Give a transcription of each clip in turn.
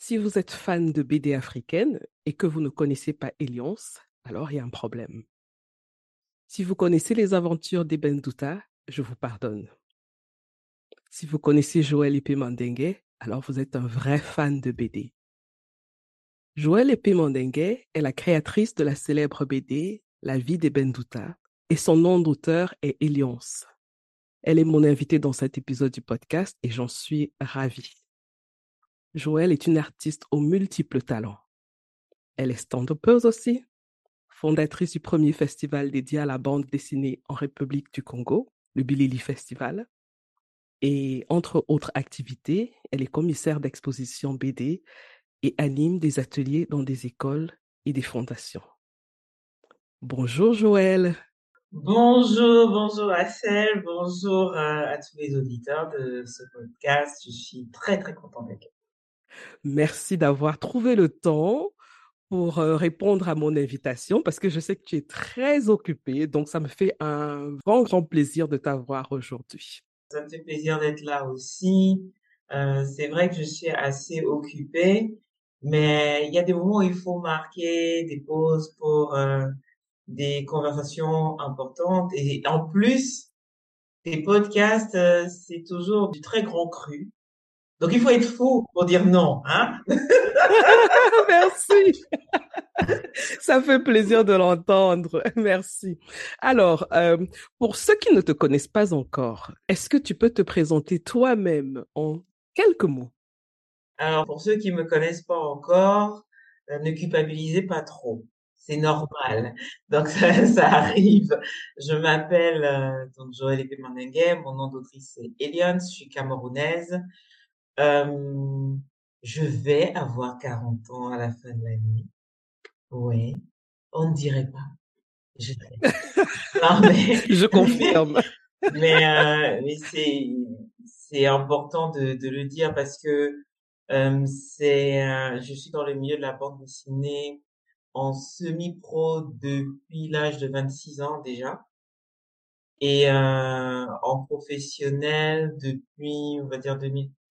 Si vous êtes fan de BD africaine et que vous ne connaissez pas Eliance, alors il y a un problème. Si vous connaissez les aventures d'Eben Douta, je vous pardonne. Si vous connaissez Joël Ipé Mandengue, alors vous êtes un vrai fan de BD. Joël Epé Mandengue est la créatrice de la célèbre BD La vie d'Eben Douta et son nom d'auteur est Eliance. Elle est mon invitée dans cet épisode du podcast et j'en suis ravie. Joël est une artiste aux multiples talents. Elle est stand aussi, fondatrice du premier festival dédié à la bande dessinée en République du Congo, le Bilili Festival. Et entre autres activités, elle est commissaire d'exposition BD et anime des ateliers dans des écoles et des fondations. Bonjour Joël. Bonjour, bonjour Assel, bonjour à, à, tous les auditeurs de ce podcast. Je suis très très contente d'être. Merci d'avoir trouvé le temps pour répondre à mon invitation parce que je sais que tu es très occupée, donc ça me fait un grand grand plaisir de t'avoir aujourd'hui. Ça me fait plaisir d'être là aussi. Euh, c'est vrai que je suis assez occupée, mais il y a des moments où il faut marquer des pauses pour euh, des conversations importantes. Et en plus, tes podcasts, euh, c'est toujours du très grand cru. Donc il faut être fou pour dire non, hein? Merci. Ça fait plaisir de l'entendre. Merci. Alors, euh, pour ceux qui ne te connaissent pas encore, est-ce que tu peux te présenter toi-même en quelques mots? Alors, pour ceux qui me connaissent pas encore, euh, ne culpabilisez pas trop. C'est normal. Donc, ça, ça, arrive. Je m'appelle euh, donc Joël Epemandengue. Mon nom d'autrice, c'est Eliane. Je suis camerounaise. Euh, je vais avoir 40 ans à la fin de l'année. Ouais, on ne dirait pas. Je, non, mais, je confirme. mais, euh, mais c'est c'est important de, de le dire parce que euh, c'est euh, je suis dans le milieu de la bande dessinée en semi-pro depuis l'âge de 26 ans déjà et euh, en professionnel depuis on va dire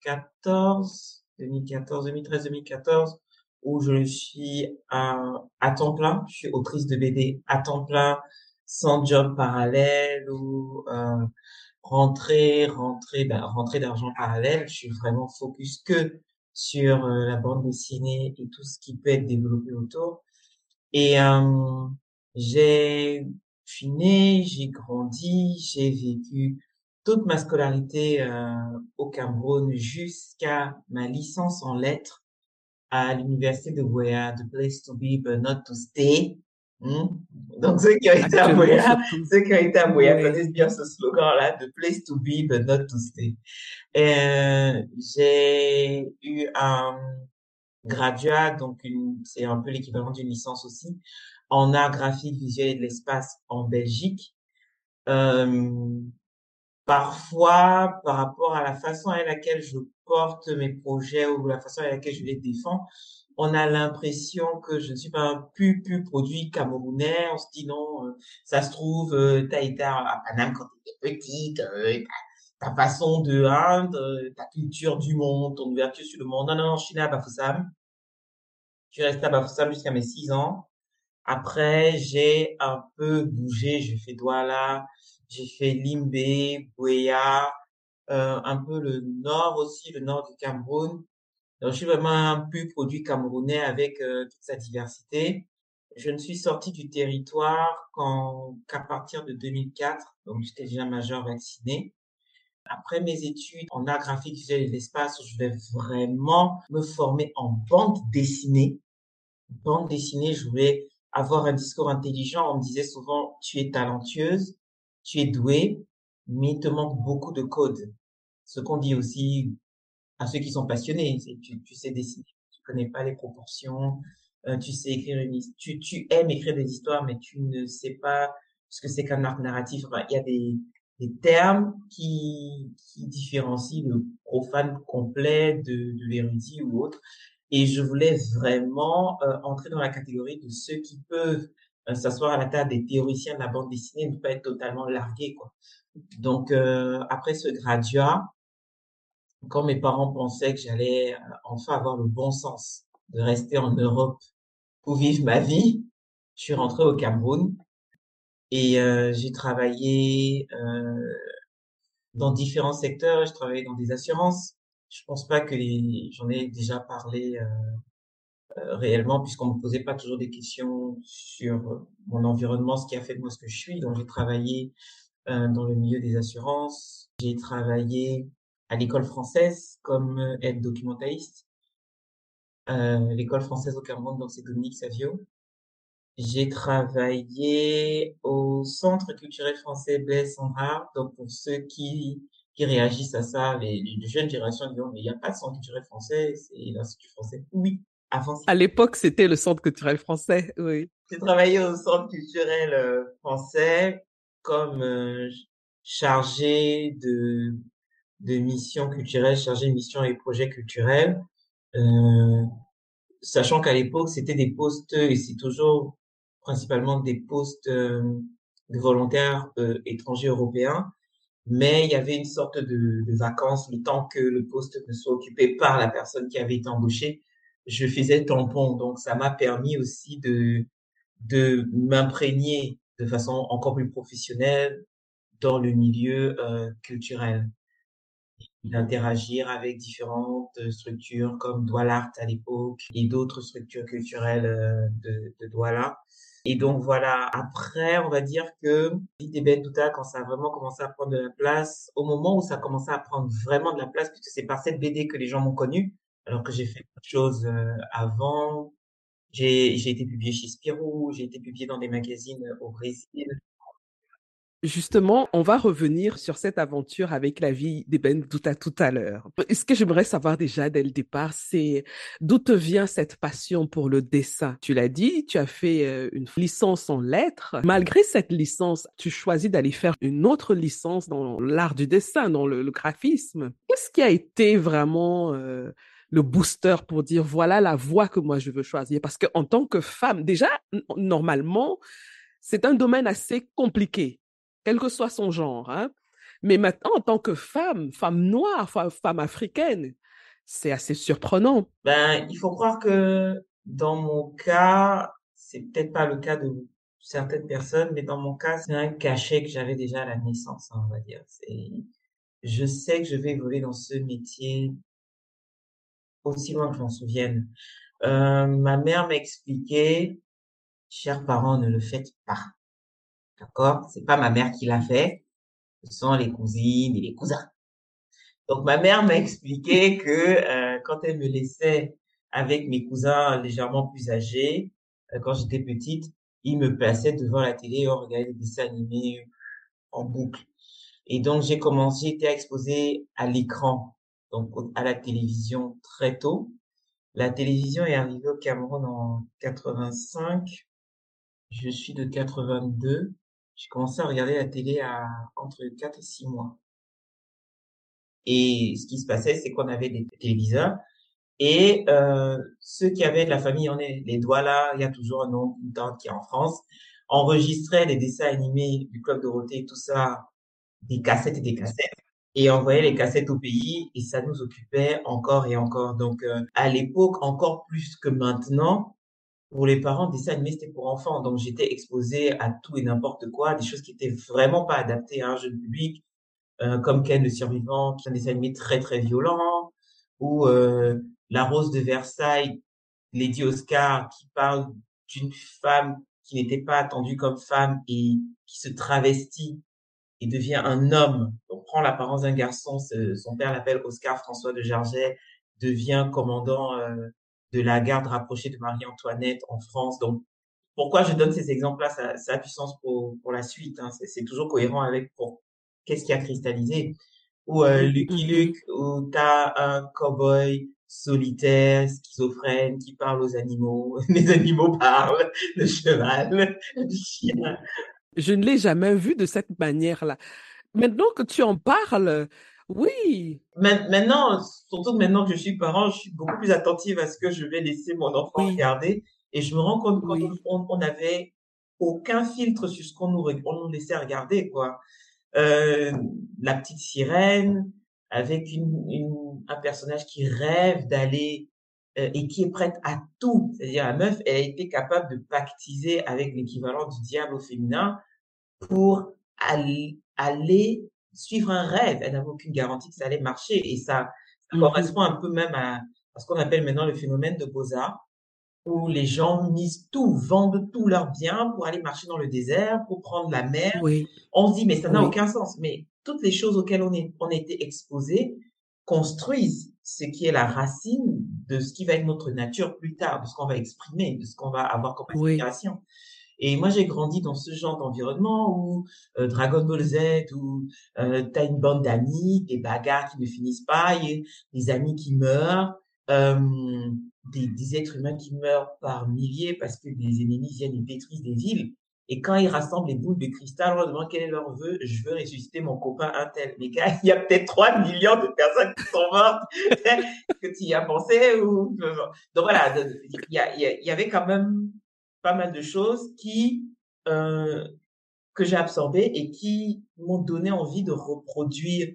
2014 2014 2013 2014 où je suis à, temps plein. Je suis autrice de BD à temps plein, sans job parallèle ou euh, rentrer, rentrer, ben, rentrer d'argent parallèle. Je suis vraiment focus que sur euh, la bande dessinée et tout ce qui peut être développé autour. Et euh, j'ai, je suis née, j'ai grandi, j'ai vécu toute ma scolarité euh, au Cameroun jusqu'à ma licence en lettres à l'université de Boya, the place to be but not to stay. Hmm? Donc, ceux qui ont été à Boya, ceux qui ont été à Boya connaissent bien ce slogan-là, the place to be but not to stay. Euh, j'ai eu un graduat, donc c'est un peu l'équivalent d'une licence aussi, en art graphique, visuel et de l'espace en Belgique. Euh, parfois, par rapport à la façon à laquelle je porte mes projets ou la façon à laquelle je les défends, on a l'impression que je ne suis pas un pu pu produit camerounais. On se dit non, euh, ça se trouve, euh, t'as été à Paname quand t'étais petite, euh, ta façon de hein, ta culture du monde, ton ouverture sur le monde. Non, non, je suis né à Bafoussam. Je suis resté à Bafoussam jusqu'à mes six ans. Après, j'ai un peu bougé. J'ai fait Douala, j'ai fait Limbe, Bouéa, euh, un peu le nord aussi, le nord du Cameroun. Donc, je suis vraiment un pur produit camerounais avec euh, toute sa diversité. Je ne suis sorti du territoire qu'à partir de 2004, donc j'étais déjà majeur vacciné. après mes études en art graphique visuel et l'espace, je vais vraiment me former en bande dessinée. Bande dessinée, je voulais avoir un discours intelligent. On me disait souvent, tu es talentueuse, tu es douée, mais il te manque beaucoup de code. Ce qu'on dit aussi à ceux qui sont passionnés, c'est tu, tu sais dessiner, tu connais pas les proportions, euh, tu sais écrire une tu, tu aimes écrire des histoires, mais tu ne sais pas ce que c'est qu'un arc narratif. Il y a des, termes qui, différencient le profane complet de, l'érudit ou autre. Et je voulais vraiment euh, entrer dans la catégorie de ceux qui peuvent s'asseoir à la table des théoriciens de la bande dessinée ne pas être totalement largués. Quoi. Donc, euh, après ce graduat, quand mes parents pensaient que j'allais enfin avoir le bon sens de rester en Europe pour vivre ma vie, je suis rentrée au Cameroun et euh, j'ai travaillé euh, dans différents secteurs. Je travaillé dans des assurances. Je pense pas que j'en ai déjà parlé euh, euh, réellement puisqu'on me posait pas toujours des questions sur mon environnement, ce qui a fait de moi ce que je suis. Donc j'ai travaillé euh, dans le milieu des assurances. J'ai travaillé à l'école française comme aide documentaliste. l'école française au Cameroun, donc c'est Dominique Savio. J'ai travaillé au Centre culturel français Blaise Sandrard. Donc, pour ceux qui, qui réagissent à ça, les, les jeunes générations disent, mais il n'y a pas de Centre culturel français, c'est l'Institut français. Oui, avant. À l'époque, c'était le Centre culturel français, oui. J'ai travaillé au Centre culturel euh, français comme euh, chargé de, de missions culturelles, chargé de missions et projets culturels. Euh, sachant qu'à l'époque, c'était des postes, et c'est toujours principalement des postes euh, de volontaires euh, étrangers européens, mais il y avait une sorte de, de vacances le temps que le poste ne soit occupé par la personne qui avait été embauchée. Je faisais tampon, donc ça m'a permis aussi de de m'imprégner de façon encore plus professionnelle dans le milieu euh, culturel d'interagir avec différentes structures comme Douala à l'époque et d'autres structures culturelles euh, de, de Douala. Et donc voilà, après, on va dire que l'idée quand ça a vraiment commencé à prendre de la place, au moment où ça a commencé à prendre vraiment de la place, puisque c'est par cette BD que les gens m'ont connu, alors que j'ai fait autre chose euh, avant. J'ai, j'ai été publié chez Spirou, j'ai été publié dans des magazines au Brésil. Justement, on va revenir sur cette aventure avec la vie d'Eben Douta tout à l'heure. Ce que j'aimerais savoir déjà dès le départ, c'est d'où te vient cette passion pour le dessin? Tu l'as dit, tu as fait euh, une licence en lettres. Malgré cette licence, tu choisis d'aller faire une autre licence dans l'art du dessin, dans le, le graphisme. Qu'est-ce qui a été vraiment euh, le booster pour dire voilà la voie que moi je veux choisir Parce qu'en tant que femme, déjà, normalement, c'est un domaine assez compliqué quel que soit son genre. Hein. Mais maintenant, en tant que femme, femme noire, femme africaine, c'est assez surprenant. Ben, il faut croire que dans mon cas, c'est peut-être pas le cas de certaines personnes, mais dans mon cas, c'est un cachet que j'avais déjà à la naissance, hein, on va dire. Je sais que je vais évoluer dans ce métier aussi loin que je m'en souvienne. Euh, ma mère m'expliquait, chers parents, ne le faites pas. D'accord? C'est pas ma mère qui l'a fait, ce sont les cousines et les cousins. Donc ma mère m'a expliqué que euh, quand elle me laissait avec mes cousins légèrement plus âgés, euh, quand j'étais petite, ils me passaient devant la télé et on regardait des dessins animés en boucle. Et donc j'ai commencé, j'étais exposée à l'écran, donc à la télévision très tôt. La télévision est arrivée au Cameroun en 85. Je suis de 82 j'ai commencé à regarder la télé à entre 4 et 6 mois. Et ce qui se passait, c'est qu'on avait des téléviseurs et euh, ceux qui avaient de la famille, on est les doigts là, il y a toujours un nom, une tante qui est en France, enregistraient les dessins animés du Club Dorothée, tout ça, des cassettes et des cassettes, et envoyaient les cassettes au pays, et ça nous occupait encore et encore. Donc, euh, à l'époque, encore plus que maintenant, pour les parents, des dessins animés, c'était pour enfants. Donc, j'étais exposée à tout et n'importe quoi, des choses qui étaient vraiment pas adaptées à un jeune public, euh, comme Ken le survivant, qui est un dessin animé très, très violent, ou euh, La Rose de Versailles, Lady Oscar, qui parle d'une femme qui n'était pas attendue comme femme et qui se travestit et devient un homme, donc prend l'apparence d'un garçon, son père l'appelle Oscar François de Jarget, devient commandant euh, de la garde rapprochée de Marie-Antoinette en France. Donc, pourquoi je donne ces exemples-là? Ça, ça, a du sens pour, pour la suite. Hein. C'est toujours cohérent avec pour qu'est-ce qui a cristallisé. Ou euh, Lucky Mhm. Luke, où t'as un cowboy solitaire, schizophrène, qui parle aux animaux. Les animaux parlent, le cheval, le chien. Je ne l'ai jamais vu de cette manière-là. Maintenant que tu en parles, oui, Maintenant, surtout maintenant que je suis parent, je suis beaucoup plus attentive à ce que je vais laisser mon enfant oui, regarder. Et je me rends compte qu'on oui, on, avait aucun filtre sur ce qu'on nous, re- on nous laissait regarder, quoi. Euh, la petite sirène, avec une, une- un personnage qui rêve d'aller euh, et qui est prête à tout. C'est-à-dire, la meuf, elle a été capable de pactiser avec l'équivalent du diable au féminin pour aller, aller suivre un rêve. Elle n'avait aucune garantie que ça allait marcher. Et ça, ça mhm, correspond un peu même à, à ce qu'on appelle maintenant le phénomène de Beaux-Arts, où les gens misent tout, vendent tous leurs biens pour aller marcher dans le désert, pour prendre la mer. oui, On se dit, mais ça n'a oui, aucun sens. Mais toutes les choses auxquelles on, est, on a été exposés construisent ce qui est la racine de ce qui va être notre nature plus tard, de ce qu'on va exprimer, de ce qu'on va avoir comme oui, aspiration. Et moi, j'ai grandi dans ce genre d'environnement où euh, Dragon Ball Z, où euh, tu as une bande d'amis, des bagarres qui ne finissent pas, et des amis qui meurent, euh, des, des êtres humains qui meurent par milliers parce que des ennemis viennent et détruisent des villes. Et quand ils rassemblent les boules de cristal, on leur demande quel est leur vœu? Je veux ressusciter mon copain Intel. Mais gars, il y a peut-être 3 millions de personnes qui sont mortes. que tu y as pensé ou... Donc voilà, il y, a, il y avait quand même pas mal de choses qui euh, que j'ai absorbées et qui m'ont donné envie de reproduire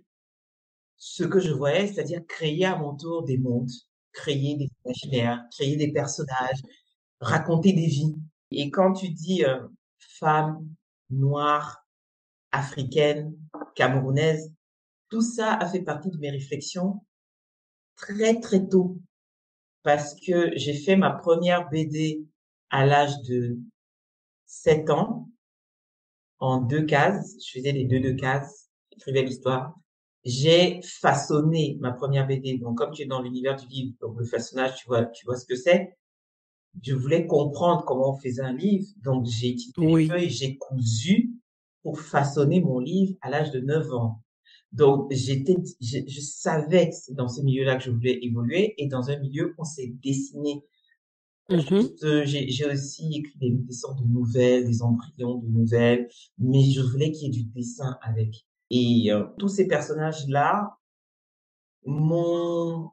ce que je voyais, c'est-à-dire créer à mon tour des mondes, créer des imaginaires, créer des personnages, raconter des vies. Et quand tu dis euh, femme noire, africaine, camerounaise, tout ça a fait partie de mes réflexions très très tôt parce que j'ai fait ma première BD à l'âge de 7 ans en deux cases. Je faisais les deux deux cases, écrivais l'histoire. J'ai façonné ma première BD. Donc, comme tu es dans l'univers du livre, le façonnage, tu vois, tu vois ce que c'est. Je voulais comprendre comment on faisait un livre. Donc, j'ai les oui, feuilles, j'ai cousu pour façonner mon livre à l'âge de 9 ans. Donc, j'étais, je, je savais que c'est dans ce milieu-là que je voulais évoluer et dans un milieu où on s'est dessiné euh, j'ai j'ai aussi écrit des, des sortes de nouvelles, des embryons de nouvelles, mais je voulais qu'il y ait du dessin avec. Et euh, tous ces personnages-là m'ont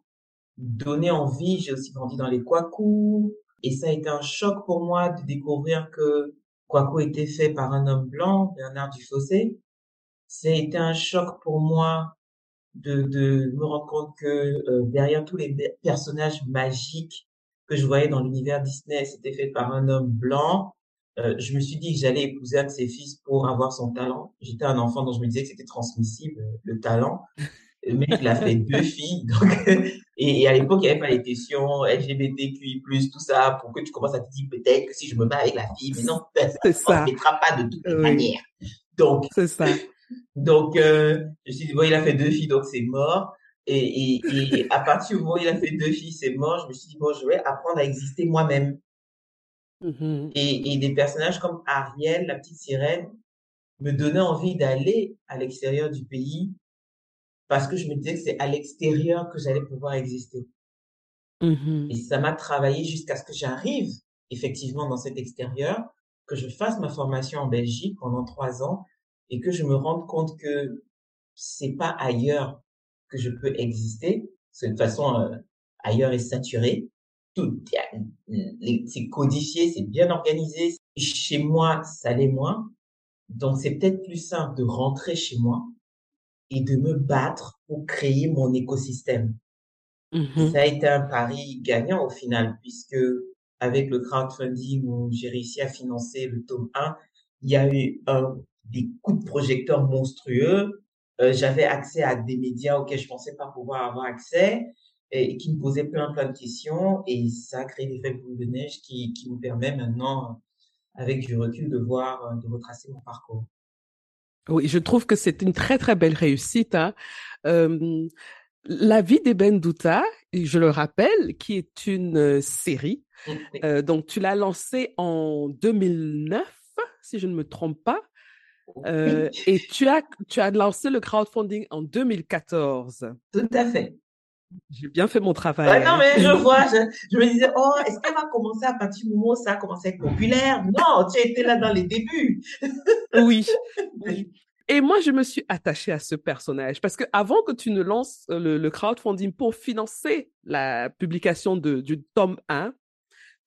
donné envie. J'ai aussi grandi dans les Kwaku, et ça a été un choc pour moi de découvrir que Kwaku était fait par un homme blanc, Bernard Dufossé. Ça a été un choc pour moi de, de me rendre compte que euh, derrière tous les personnages magiques que je voyais dans l'univers Disney, c'était fait par un homme blanc. Euh, je me suis dit que j'allais épouser un de ses fils pour avoir son talent. J'étais un enfant dont je me disais que c'était transmissible, le talent. Le mec, il a fait deux filles. Donc, et, et à l'époque, il n'y avait pas les questions LGBTQI+, tout ça, pour que tu commences à te dire peut-être que si je me mets avec la fille, mais non, ça c'est ne ça, transmettra pas de toutes les oui, manières. Donc, c'est ça. donc, euh, je me suis dit, bon, il a fait deux filles, donc c'est mort. Et, et, et à partir du moment où il a fait deux filles, c'est mort, je me suis dit, bon, je vais apprendre à exister moi-même. Mhm, Et, et des personnages comme Ariel, la petite sirène, me donnaient envie d'aller à l'extérieur du pays parce que je me disais que c'est à l'extérieur que j'allais pouvoir exister. mhm, Et ça m'a travaillé jusqu'à ce que j'arrive effectivement dans cet extérieur, que je fasse ma formation en Belgique pendant trois ans et que je me rende compte que c'est pas ailleurs que je peux exister. Parce que de toute façon, euh, ailleurs est saturé. Tout, c'est codifié, c'est bien organisé. Chez moi, ça l'est moins. Donc, c'est peut-être plus simple de rentrer chez moi et de me battre pour créer mon écosystème. Mhm, ça a été un pari gagnant au final, puisque avec le crowdfunding où j'ai réussi à financer le tome 1, il y a eu un, des coups de projecteur monstrueux. Euh, j'avais accès à des médias auxquels je pensais pas pouvoir avoir accès et, qui me posaient plein plein de questions et ça a créé l'effet boule de neige qui, qui me permet maintenant, avec du recul, de voir, de retracer mon parcours. Oui, je trouve que c'est une très très belle réussite. Hein. Euh, la vie d'Eben Douta, je le rappelle, qui est une euh, série. Euh, donc, tu l'as lancée en 2009, si je ne me trompe pas. Euh, et tu as, tu as lancé le crowdfunding en 2014. Tout à fait. J'ai bien fait mon travail. non, mais je vois, je, me disais, oh, est-ce qu'elle va commencer à partir du moment où ça a commencé à être populaire? Non, tu étais là dans les débuts. oui, oui. Et moi, je me suis attachée à ce personnage parce que avant que tu ne lances le, le crowdfunding pour financer la publication de, du tome 1,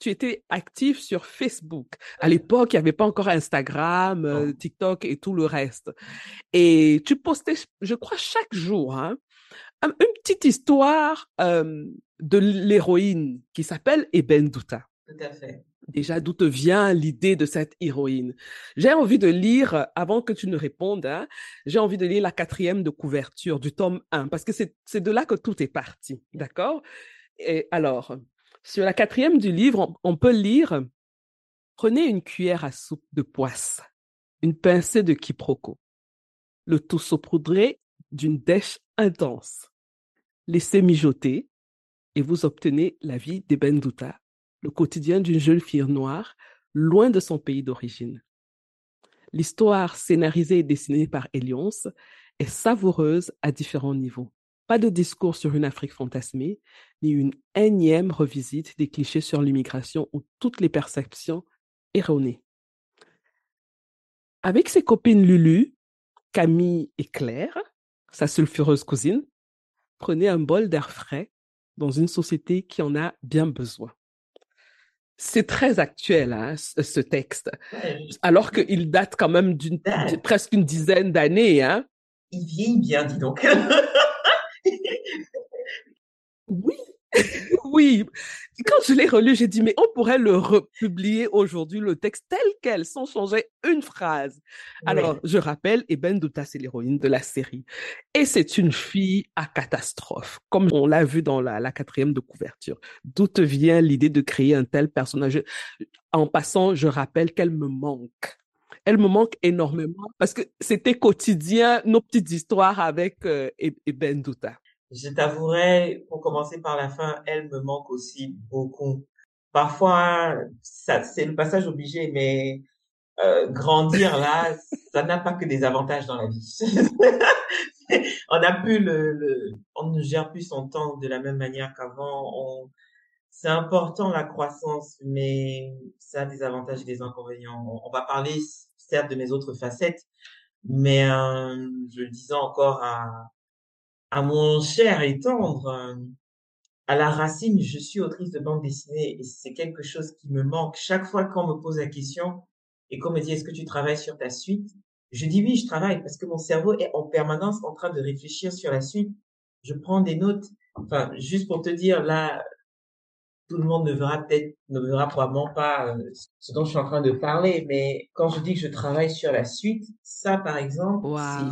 tu étais active sur Facebook. À l'époque, il n'y avait pas encore Instagram, euh, TikTok et tout le reste. Et tu postais, je crois, chaque jour, hein, une petite histoire euh, de l'héroïne qui s'appelle Eben Douta. Tout à fait. Déjà, d'où te vient l'idée de cette héroïne? J'ai envie de lire, avant que tu ne répondes, hein, j'ai envie de lire la quatrième de couverture du tome 1, parce que c'est de là que tout est parti, d'accord? Et alors, sur la quatrième du livre, on, peut lire Prenez une cuillère à soupe de poisse, une pincée de quiproquo, le tout saupoudré d'une dèche intense. Laissez mijoter et vous obtenez la vie d'Eben Douta, le quotidien d'une jeune fille noire loin de son pays d'origine. L'histoire scénarisée et dessinée par Elions est savoureuse à différents niveaux. Pas de discours sur une Afrique fantasmée, ni une énième revisite des clichés sur l'immigration ou toutes les perceptions erronées. Avec ses copines Lulu, Camille et Claire, sa sulfureuse cousine, prenez un bol d'air frais dans une société qui en a bien besoin. C'est très actuel, hein, ce texte, alors qu'il date quand même d'une presque une dizaine d'années. Hein. Il vieillit bien, dis donc. Oui, oui. Quand je l'ai relu, j'ai dit, mais on pourrait le republier aujourd'hui, le texte tel quel, sans changer une phrase. Alors, je rappelle, Eben Douta, c'est l'héroïne de la série. Et c'est une fille à catastrophe, comme on l'a vu dans la, la quatrième de couverture. D'où te vient l'idée de créer un tel personnage? En passant, je rappelle qu'elle me manque elle me manque énormément parce que c'était quotidien, nos petites histoires avec euh, Eben Douta. Je t'avouerai, pour commencer par la fin, elle me manque aussi beaucoup. Parfois, ça, c'est le passage obligé, mais euh, grandir là, ça n'a pas que des avantages dans la vie. on a plus le, le, on ne gère plus son temps de la même manière qu'avant. On, c'est important la croissance, mais ça a des avantages et des inconvénients. On, va parler certes de mes autres facettes, mais euh, je le disais encore à à mon cher et tendre, euh, à la racine, je suis autrice de bande dessinée et c'est quelque chose qui me manque. Chaque fois qu'on me pose la question et qu'on me dit est-ce que tu travailles sur ta suite, je dis oui, je travaille parce que mon cerveau est en permanence en train de réfléchir sur la suite. Je prends des notes. Enfin, juste pour te dire, là, tout le monde ne verra peut-être, ne verra probablement pas euh, ce dont je suis en train de parler, mais quand je dis que je travaille sur la suite, ça, par exemple,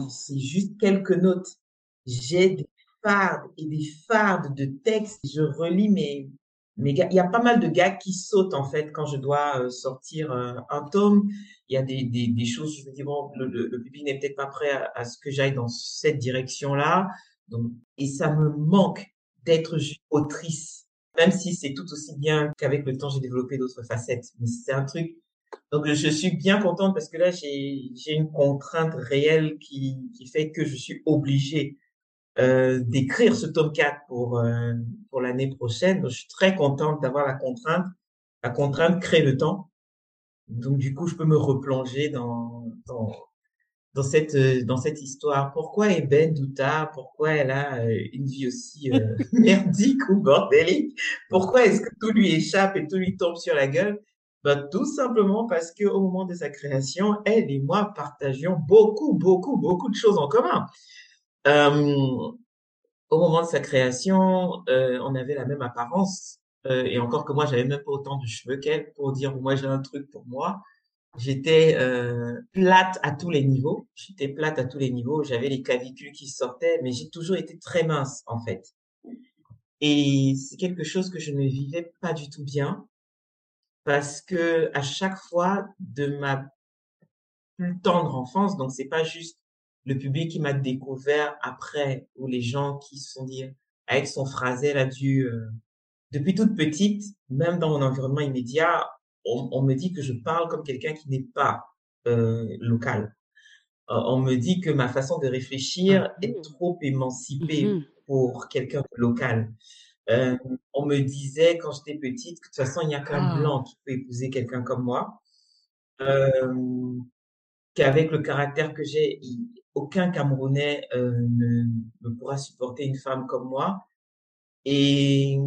c'est juste quelques notes j'ai des fardes et des fardes de textes. Je relis mes, mes gars. Il y a pas mal de gars qui sautent, en fait, quand je dois euh, sortir euh, un tome. Il y a des, des, des choses, je me dis, bon, le, le, le n'est peut-être pas prêt à, ce que j'aille dans cette direction-là. Donc, et ça me manque d'être autrice, même si c'est tout aussi bien qu'avec le temps, j'ai développé d'autres facettes. Mais c'est un truc donc je suis bien contente parce que là j'ai une contrainte réelle qui qui fait que je suis obligée euh, d'écrire ce tome 4 pour euh, pour l'année prochaine. Donc, je suis très contente d'avoir la contrainte. La contrainte crée le temps. Donc du coup, je peux me replonger dans dans dans cette dans cette histoire. Pourquoi Eben Douta? Pourquoi elle a euh, une vie aussi merdique ou bordélique? Pourquoi est-ce que tout lui échappe et tout lui tombe sur la gueule? Ben, tout simplement parce que au moment de sa création, elle et moi partagions beaucoup, beaucoup, beaucoup de choses en commun. Euh, au moment de sa création, euh, on avait la même apparence. Euh, et encore que moi, j'avais même pas autant de cheveux qu'elle pour dire moi j'ai un truc pour moi. J'étais euh, plate à tous les niveaux. J'étais plate à tous les niveaux. J'avais les clavicules qui sortaient, mais j'ai toujours été très mince en fait. Et c'est quelque chose que je ne vivais pas du tout bien parce que à chaque fois de ma plus tendre enfance. Donc, c'est pas juste le public qui m'a découvert après ou les gens qui se sont dit, avec son phrasé, a dû, euh, depuis toute petite, même dans mon environnement immédiat, on, on me dit que je parle comme quelqu'un qui n'est pas euh, local. Euh, on me dit que ma façon de réfléchir Ah, est trop émancipée mhm. pour quelqu'un de local. Euh, on me disait quand j'étais petite que de toute façon, il n'y a qu'un Ah, blanc qui peut épouser quelqu'un comme moi. Euh, qu'avec le caractère que j'ai, aucun Camerounais euh, ne, ne pourra supporter une femme comme moi. Et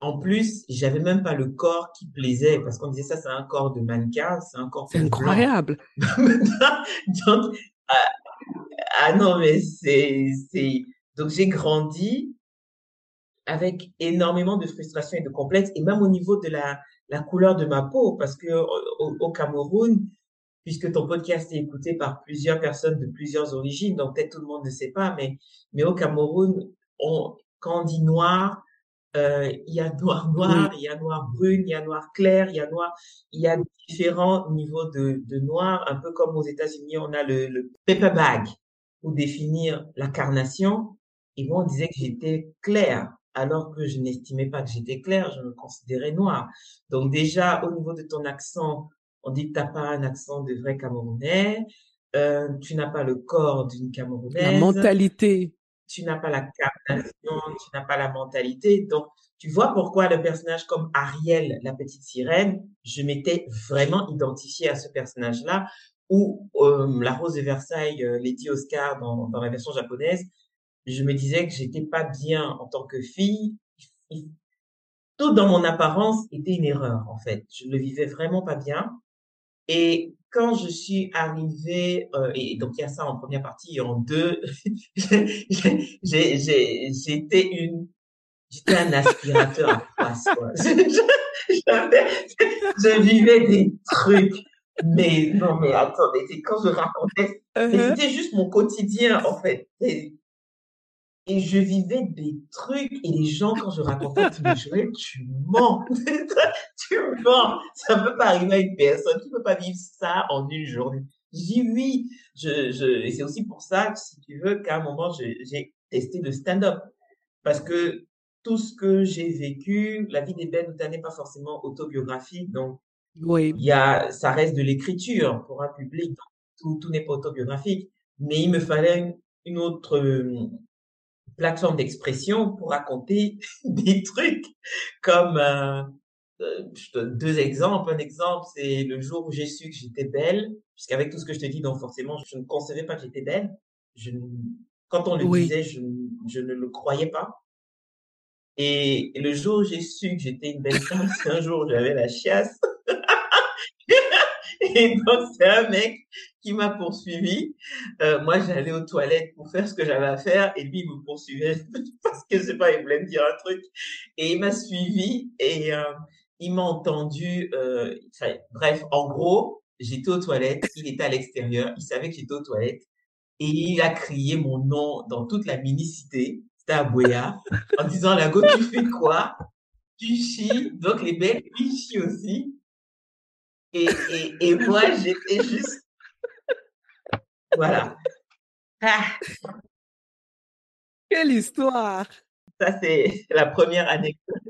en plus, j'avais même pas le corps qui plaisait parce qu'on disait ça, c'est un corps de mannequin, c'est un corps c'est incroyable. Donc, ah, ah non, mais c'est, c'est, donc j'ai grandi avec énormément de frustration et de complexe, et même au niveau de la, la couleur de ma peau, parce que au, au Cameroun, puisque ton podcast est écouté par plusieurs personnes de plusieurs origines, donc peut-être tout le monde ne sait pas, mais, mais au Cameroun, on, quand on dit noir, euh, il y a noir noir, Oui, il y a noir brune, il y a noir clair, il y a noir, il y a différents niveaux de, de noir, un peu comme aux États-Unis, on a le, le paper bag pour définir la carnation. Et moi, on disait que j'étais clair, alors que je n'estimais pas que j'étais clair, je me considérais noir. Donc déjà, au niveau de ton accent, on dit que t'as pas un accent de vrai Camerounais, euh, tu n'as pas le corps d'une la Camerounaise, mentalité. tu n'as pas la captation, tu n'as pas la mentalité. Donc, tu vois pourquoi le personnage comme Ariel, la petite sirène, je m'étais vraiment identifiée à ce personnage-là, ou euh, la Rose de Versailles, euh, Lady Oscar dans, dans la version japonaise, je me disais que j'étais pas bien en tant que fille. Tout dans mon apparence était une erreur, en fait. Je ne le vivais vraiment pas bien. Et quand je suis arrivée, euh, et donc il y a ça en première partie, et en deux, j'étais une, j'étais un aspirateur à poisse, quoi. Je, j'avais- je vivais des trucs, mais non, mais attendez, quand je racontais, mais Uh-huh. c'était juste mon quotidien, en fait. Et, et je vivais des trucs, et les gens, quand je racontais, ils me Joël, tu mens. Tu mens. Ça peut pas arriver à une personne. Tu peux pas vivre ça en une journée. Je dis oui. Je, je, et c'est aussi pour ça si tu veux, qu'à un moment, j'ai testé le stand-up. Parce que tout ce que j'ai vécu, la vie d'ébène n'est pas forcément autobiographique. Donc, Oui, il y a, ça reste de l'écriture pour un public. Donc, tout, tout n'est pas autobiographique. Mais il me fallait une, une autre euh, plateforme d'expression pour raconter des trucs comme, euh, euh, je te donne deux exemples. Un exemple, c'est le jour où j'ai su que j'étais belle, puisqu'avec tout ce que je te dis, donc forcément, je ne concevais pas que j'étais belle. Je, ne- quand on le oui. disait, je, ne- je ne le croyais pas. Et, et le jour où j'ai su que j'étais une belle femme, c'est un jour où j'avais la chiasse. Et donc, c'est un mec qui m'a poursuivi. Euh, moi, j'allais aux toilettes pour faire ce que j'avais à faire et lui, il me poursuivait parce que, je sais pas, il voulait me dire un truc. Et il m'a suivi et euh, il m'a entendu. Euh, bref, en gros, j'étais aux toilettes, il était à l'extérieur, il savait que j'étais aux toilettes et il a crié mon nom dans toute la mini-cité. C'était à Boya en disant, Lago, tu fais quoi? Tu chies. Donc, les belles, ils chient aussi. Et, et, et moi, j'étais juste, voilà. Ah, Quelle histoire! ça, c'est la première anecdote.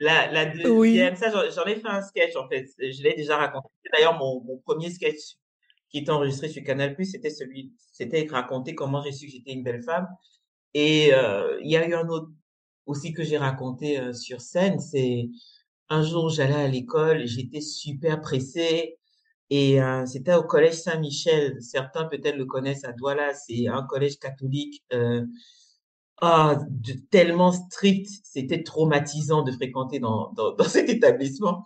La, la Oui, deuxième, ça, j'en ai fait un sketch, en fait. Je l'ai déjà raconté. D'ailleurs, mon, mon premier sketch qui était enregistré sur Canal+, c'était celui, c'était raconter comment j'ai su que j'étais une belle femme. Et euh, il y a eu un autre aussi que j'ai raconté euh, sur scène. C'est un jour, j'allais à l'école, j'étais super pressée. Et euh, c'était au collège Saint-Michel. Certains peut-être le connaissent à Douala. C'est un collège catholique euh, ah, tellement strict. C'était traumatisant de fréquenter dans, dans, dans cet établissement.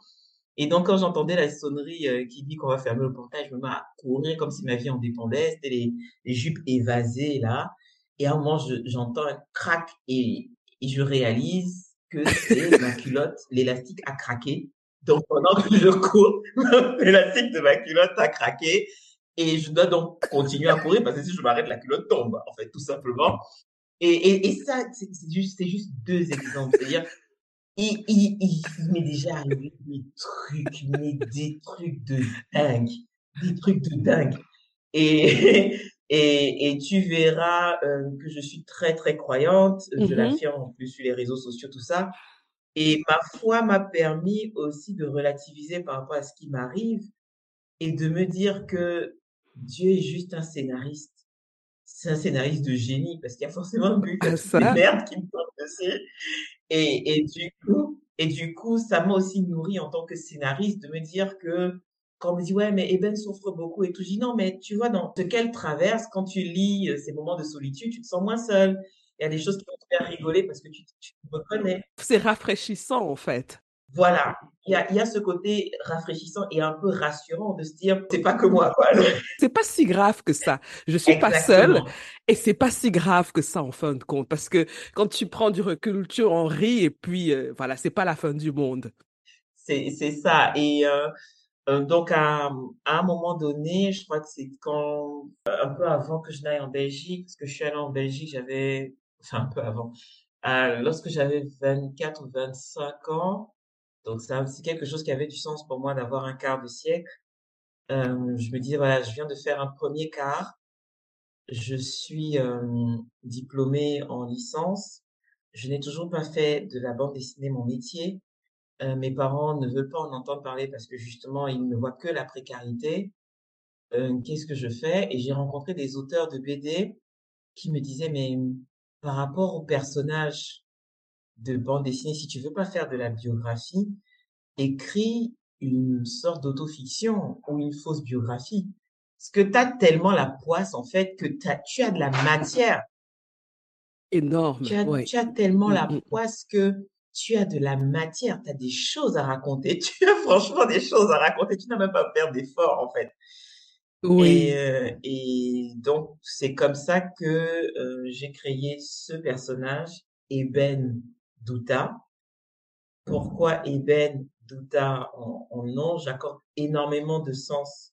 Et donc, quand j'entendais la sonnerie euh, qui dit qu'on va fermer le portail, je me mets à courir comme si ma vie en dépendait. C'était les, les jupes évasées, là. Et à un moment, je- j'entends un crack et, et je réalise que c'est ma culotte, l'élastique a craqué. Donc, pendant que je cours, l'élastique de ma culotte a craqué. Et je dois donc continuer à courir parce que si je m'arrête, la culotte tombe, en fait, tout simplement. Et, et, ça, c'est juste, juste deux exemples. C'est-à-dire, il, il, il, il m'est déjà arrivé des trucs, mais des trucs de dingue. des trucs de dingue. Et, et, et tu verras euh, que je suis très, très croyante. Je Mhm. l'affirme en plus sur les réseaux sociaux, tout ça. Et ma foi m'a permis aussi de relativiser par rapport à ce qui m'arrive et de me dire que Dieu est juste un scénariste. C'est un scénariste de génie parce qu'il y a forcément y a Ah, ça, merdes qui me tombent dessus. Et, et du coup, et du coup, ça m'a aussi nourri en tant que scénariste de me dire que quand on me dit ouais mais Eben souffre beaucoup et tout, je dis non mais tu vois dans ce qu'elle traverse quand tu lis euh, ces moments de solitude, tu te sens moins seul. Il y a des choses qui vont te faire rigoler parce que tu, tu te reconnais. c'est rafraîchissant en fait. Voilà, il y a, il y a ce côté rafraîchissant et un peu rassurant de se dire c'est pas que moi quoi. C'est pas si grave que ça. Je suis pas seule et c'est pas si grave que ça en fin de compte parce que quand tu prends du recul, tu en ris et puis euh, voilà, c'est pas la fin du monde. C'est c'est ça. Et euh, donc à, à un moment donné, je crois que c'est quand un peu avant que je n'aille en Belgique, parce que je suis allée en Belgique, j'avais enfin un peu avant, euh, lorsque j'avais 24 ou 25 ans. Donc c'est quelque chose qui avait du sens pour moi d'avoir un quart de siècle. Euh, je me disais voilà, je viens de faire un premier quart. Je suis euh, diplômée en licence. Je n'ai toujours pas fait de la bande dessinée mon métier. Euh, mes parents ne veulent pas en entendre parler parce que justement, ils ne voient que la précarité. Euh, qu'est-ce que je fais? Et j'ai rencontré des auteurs de BD qui me disaient, mais par rapport aux personnages de bande dessinée, si tu veux pas faire de la biographie, écris une sorte d'autofiction ou une fausse biographie. Parce que tu as tellement la poisse, en fait, que tu as de la matière. Énorme, Tu as, ouais. tu as tellement Mm, la mm. poisse que tu as de la matière, tu as des choses à raconter. Tu as franchement des choses à raconter. Tu n'as même pas à faire d'efforts, en fait. Et, Oui, euh, et donc, c'est comme ça que euh, j'ai créé ce personnage, Eben Douta. Pourquoi Eben Douta en, en nom? J'accorde énormément de sens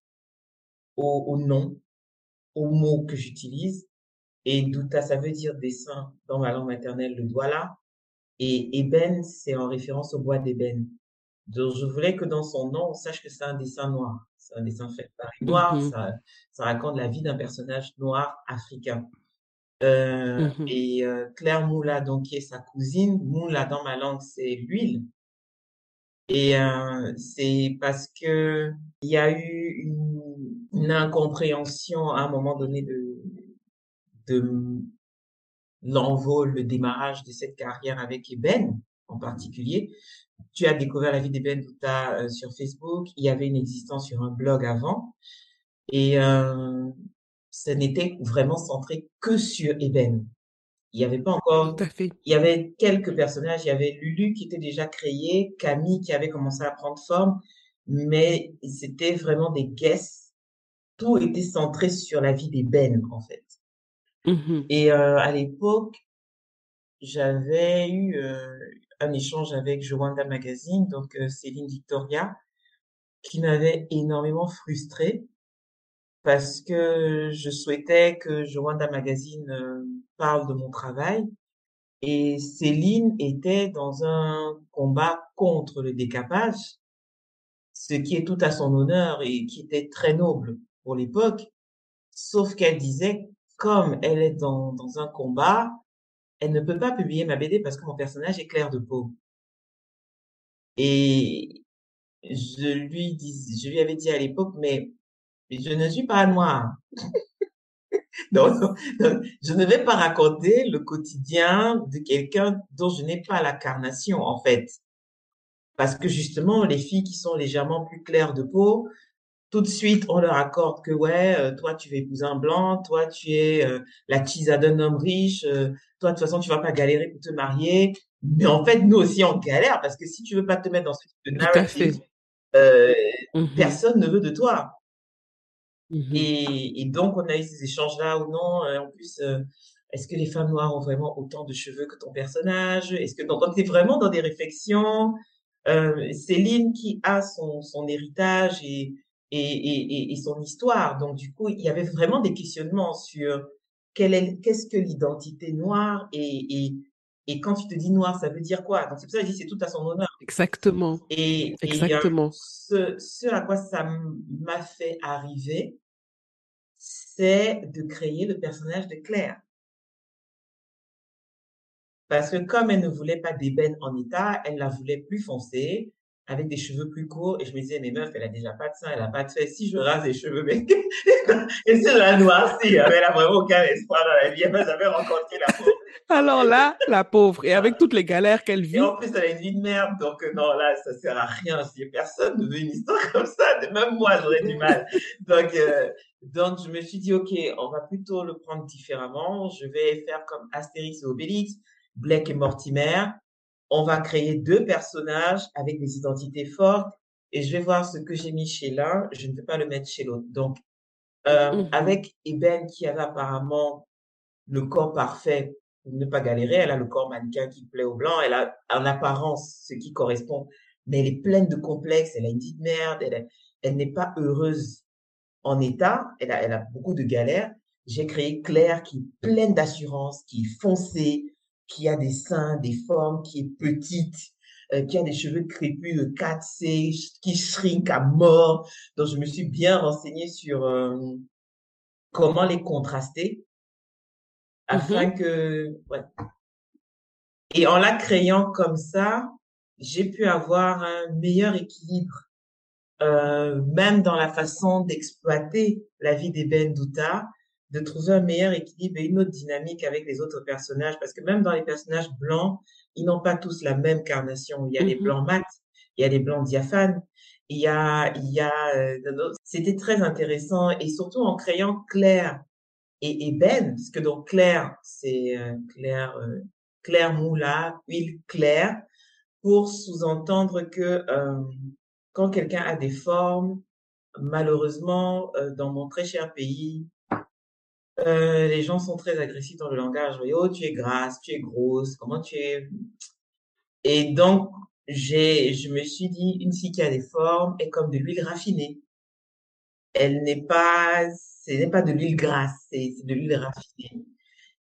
au, au nom, au mot que j'utilise. Et Douta, ça veut dire dessin dans ma langue maternelle, le douala. Et ébène, c'est en référence au bois d'ébène. Donc, je voulais que dans son nom, on sache que c'est un dessin noir. C'est un dessin fait par noir. Mhm, Ça, ça raconte la vie d'un personnage noir africain. Euh, mhm. et euh, Claire Moula, donc, qui est sa cousine. Moula, dans ma langue, c'est l'huile. Et euh, c'est parce que il y a eu une, une incompréhension à un moment donné de, de l'envol, le démarrage de cette carrière avec Eben en particulier. Tu as découvert la vie d'Eben Douta euh, sur Facebook. Il y avait une existence sur un blog avant. Et euh, ça n'était vraiment centré que sur Eben. Il n'y avait pas Tout encore... à fait. Il y avait quelques personnages. Il y avait Lulu qui était déjà créé, Camille qui avait commencé à prendre forme, mais c'était vraiment des guests. Tout était centré sur la vie d'Eben, en fait. Mhm. Et euh, à l'époque, j'avais eu euh, un échange avec Joanda Magazine, donc euh, Céline Victoria, qui m'avait énormément frustrée parce que je souhaitais que Joanda Magazine parle de mon travail. Et Céline était dans un combat contre le décapage, ce qui est tout à son honneur et qui était très noble pour l'époque. Sauf qu'elle disait, comme elle est dans, dans un combat, elle ne peut pas publier ma BD parce que mon personnage est clair de peau. Et je lui dis, je lui avais dit à l'époque, mais, je ne suis pas noire. Donc, je ne vais pas raconter le quotidien de quelqu'un dont je n'ai pas l'incarnation, en fait. Parce que justement, les filles qui sont légèrement plus claires de peau, tout de suite, on leur accorde que ouais, euh, toi tu vas épouser un blanc, toi tu es euh, la tisa d'un homme riche, euh, toi de toute façon tu vas pas galérer pour te marier. Mais en fait, nous aussi on galère parce que si tu veux pas te mettre dans ce type de narrative, euh, Mhm, personne ne veut de toi. mhm. Et, et donc on a eu ces échanges-là ou non. euh, en plus, euh, est-ce que les femmes noires ont vraiment autant de cheveux que ton personnage? Est-ce que donc on est vraiment dans des réflexions. Euh, Céline qui a son, son héritage et, et, et, et son histoire. Donc, du coup, il y avait vraiment des questionnements sur qu'est-ce que l'identité noire et, et, Et quand tu te dis noir, ça veut dire quoi? Donc c'est pour ça que je dis c'est tout à son honneur. Exactement. Et, Exactement. ce, ce à quoi ça m'a fait arriver, c'est de créer le personnage de Claire. Parce que comme elle ne voulait pas d'ébène en état, elle la voulait plus foncée, avec des cheveux plus courts. Et je me disais, mais meuf, elle a déjà pas de sein, elle a pas de fesses. Si je rase les cheveux, mais... et si je la noircis, elle a vraiment aucun espoir dans la vie. Elle m'a jamais rencontré la pauvre. Alors là, la pauvre. Et avec toutes les galères qu'elle vit. Et en plus, elle a une vie de merde. Donc, euh, non, là, ça sert à rien. Si personne ne veut une histoire comme ça, même moi, j'aurais du mal. Donc, euh, donc, je me suis dit, OK, on va plutôt le prendre différemment. Je vais faire comme Astérix et Obélix. Blake et Mortimer. On va créer deux personnages avec des identités fortes et je vais voir ce que j'ai mis chez l'un, je ne peux pas le mettre chez l'autre. Donc, euh, mmh avec Eben qui avait apparemment le corps parfait pour ne pas galérer, elle a le corps mannequin qui plaît au blanc, elle a en apparence ce qui correspond, mais elle est pleine de complexes, elle a une petite merde, elle, elle n'est pas heureuse en état, elle a, elle a beaucoup de galères. J'ai créé Claire qui est pleine d'assurance, qui est foncée, qui a des seins, des formes, qui est petite, euh, qui a des cheveux crépus de 4C, qui shrink à mort. Donc, je me suis bien renseignée sur euh, comment les contraster afin mmh que... Ouais. Et en la créant comme ça, j'ai pu avoir un meilleur équilibre, euh, même dans la façon d'exploiter la vie d'Eben Douta, de trouver un meilleur équilibre et une autre dynamique avec les autres personnages, parce que même dans les personnages blancs, ils n'ont pas tous la même carnation. Il y a les mmh blancs mat, il y a les blancs diaphanes, il y a, il y a, euh, c'était très intéressant et surtout en créant Claire et, et Ben, parce que donc Claire, c'est euh, Claire, euh, Claire Moula, huile claire, pour sous-entendre que euh, quand quelqu'un a des formes, malheureusement, dans mon très cher pays, euh, les gens sont très agressifs dans le langage. Oh, tu es grasse, tu es grosse, comment tu es? Et donc, j'ai, je me suis dit, une fille qui a des formes est comme de l'huile raffinée. Elle n'est pas, ce n'est pas de l'huile grasse, c'est de l'huile raffinée.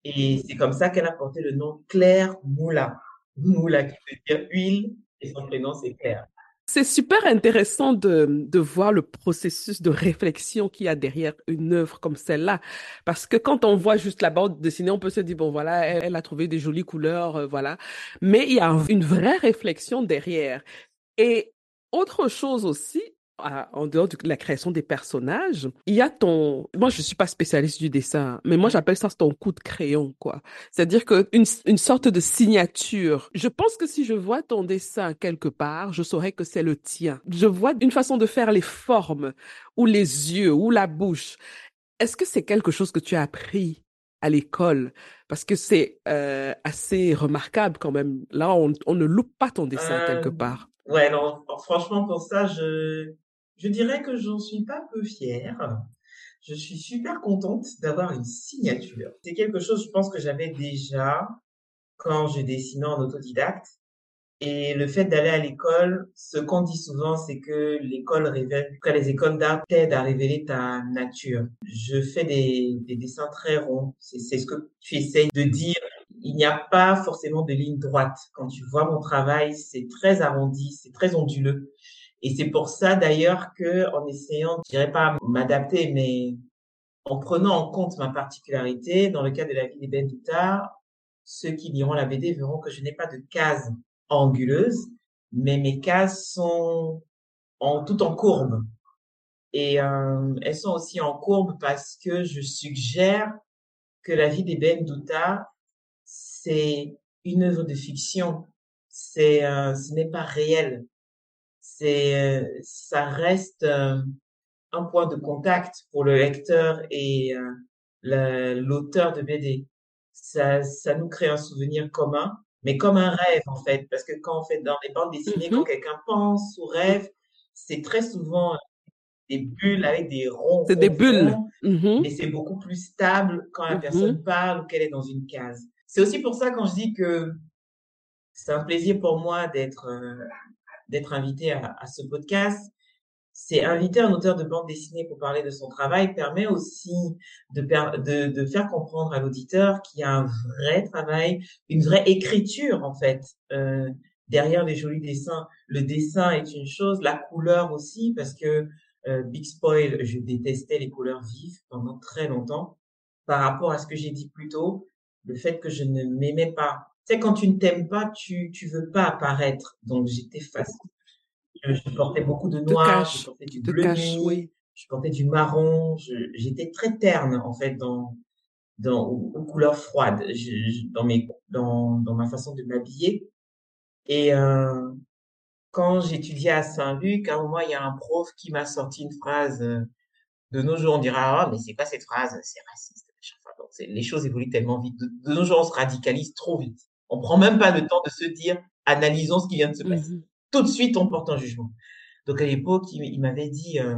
Et c'est comme ça qu'elle a porté le nom Claire Moula. Moula qui veut dire huile, et son prénom c'est Claire. C'est super intéressant de, de voir le processus de réflexion qu'il y a derrière une œuvre comme celle-là. Parce que quand on voit juste la bande dessinée, on peut se dire, bon, voilà, elle, a trouvé des jolies couleurs, euh, voilà. Mais il y a une vraie réflexion derrière. Et autre chose aussi, en dehors de la création des personnages, il y a ton, moi je suis pas spécialiste du dessin, mais moi j'appelle ça ton coup de crayon, quoi. C'est-à-dire que une, une sorte de signature. Je pense que si je vois ton dessin quelque part, je saurais que c'est le tien. Je vois une façon de faire les formes, ou les yeux, ou la bouche. Est-ce que c'est quelque chose que tu as appris à l'école? Parce que c'est euh, assez remarquable quand même. Là, on, on ne loupe pas ton dessin quelque euh, part. Ouais, non, franchement, pour ça, je, je dirais que j'en suis pas peu fière. Je suis super contente d'avoir une signature. C'est quelque chose, je pense que j'avais déjà quand je dessinais en autodidacte. Et le fait d'aller à l'école, ce qu'on dit souvent, c'est que l'école révèle, que les écoles d'art t'aident à révéler ta nature. Je fais des, des dessins très ronds. C'est ce que tu essayes de dire. Il n'y a pas forcément de ligne droite. Quand tu vois mon travail, c'est très arrondi, c'est très onduleux. Et c'est pour ça d'ailleurs que, en essayant, je dirais pas m'adapter, mais en prenant en compte ma particularité, dans le cas de la vie des Ben ceux qui liront la BD verront que je n'ai pas de cases anguleuses, mais mes cases sont en tout en courbe. Et euh, elles sont aussi en courbe parce que je suggère que la vie des Ben c'est une œuvre de fiction. C'est, euh, ce n'est pas réel c'est, euh, ça reste euh, un point de contact pour le lecteur et euh, l'auteur de BD. Ça, ça nous crée un souvenir commun, mais comme un rêve en fait, parce que quand on fait dans les bandes dessinées, quand mmh quelqu'un pense ou rêve, c'est très souvent des bulles avec des ronds. C'est des bulles. Mmh mais c'est beaucoup plus stable quand la personne parle ou qu'elle est dans une case. C'est aussi pour ça quand je dis que c'est un plaisir pour moi d'être d'être invité à, à, ce podcast, c'est inviter un auteur de bande dessinée pour parler de son travail permet aussi de, de, de faire comprendre à l'auditeur qu'il y a un vrai travail, une vraie écriture en fait euh, derrière les jolis dessins. Le dessin est une chose, la couleur aussi, parce que euh, Big Spoil, je détestais les couleurs vives pendant très longtemps. Par rapport à ce que j'ai dit plus tôt, le fait que je ne m'aimais pas. Tu sais, quand tu ne t'aimes pas, tu tu veux pas apparaître. Donc j'étais face. Je, portais beaucoup de noir, je portais du bleu je portais du marron. J'étais très terne en fait dans dans aux, couleurs froides, je, dans mes dans dans ma façon de m'habiller. Et euh, quand j'étudiais à Saint-Luc, à un moment, il y a un prof qui m'a sorti une phrase. Euh, de nos jours, on dira, ah, mais c'est quoi cette phrase? C'est raciste. les choses évoluent tellement vite. De, nos jours, on se radicalise trop vite. On prend même pas le temps de se dire, analysons ce qui vient de se passer. Tout de suite, on porte un jugement. Donc, à l'époque, il, m'avait dit, euh,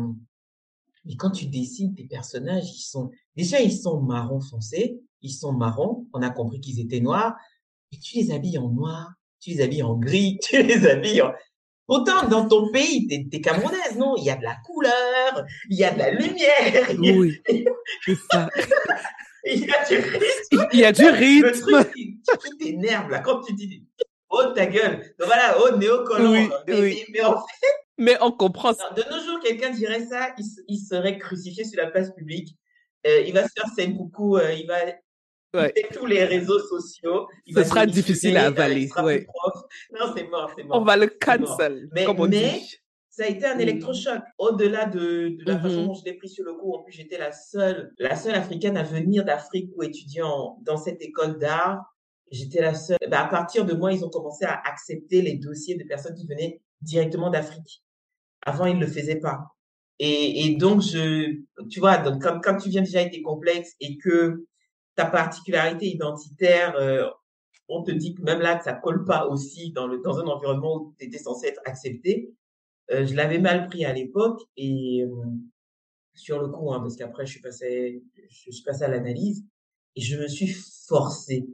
mais quand tu dessines tes personnages, ils sont, déjà, ils sont marron foncé, ils sont marrons, on a compris qu'ils étaient noirs, et tu les habilles en noir, tu les habilles en gris, tu les habilles en, Autant dans ton pays, t'es, es camerounaise, non? Il y a de la couleur, il y a de la lumière. Oui, c'est ça. il y a du rythme. Il y a du rythme. Le truc qui, t'énerve, là, quand tu dis « Oh, ta gueule !» Donc voilà, « Oh, néocolon oui, mais, oui. mais, en fait... Mais on comprend ça. De nos jours, quelqu'un dirait ça, il, serait crucifié sur la place publique. Euh, il va se faire coucou, euh, il va ouais. tous les réseaux sociaux. Il Ce sera difficile à avaler. Ouais. Non, c'est mort, c'est mort. On va le cancel, mais, comme on mais, dit. Ça a été un mm. électrochoc. Au-delà de, de la mm -hmm. façon dont je l'ai pris sur le coup, en plus j'étais la seule, la seule africaine à venir d'Afrique pour étudier dans cette école d'art. J'étais la seule. Bah, à partir de moi, ils ont commencé à accepter les dossiers de personnes qui venaient directement d'Afrique. Avant, ils ne le faisaient pas. Et, et, donc, je, tu vois, donc, comme, quand tu viens déjà avec des complexes et que ta particularité identitaire, euh, on te dit que même là, que ça colle pas aussi dans, le, dans un environnement où tu étais censé être accepté. Euh, je l'avais mal pris à l'époque et euh, sur le coup, hein, parce qu'après je suis passé, je suis passé à l'analyse et je me suis forcé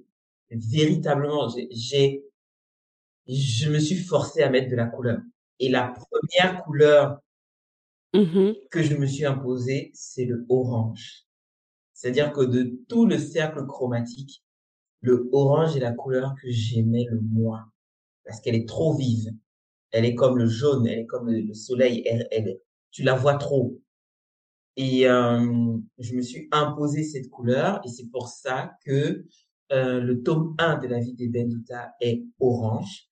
véritablement. J'ai, je me suis forcé à mettre de la couleur. Et la première couleur mmh que je me suis imposée, c'est le orange. C'est-à-dire que de tout le cercle chromatique, le orange est la couleur que j'aimais le moins parce qu'elle est trop vive. Elle est comme le jaune, elle est comme le soleil, elle, tu la vois trop. Et euh, je me suis imposé cette couleur et c'est pour ça que euh, le tome 1 de la vie des Douta est orange.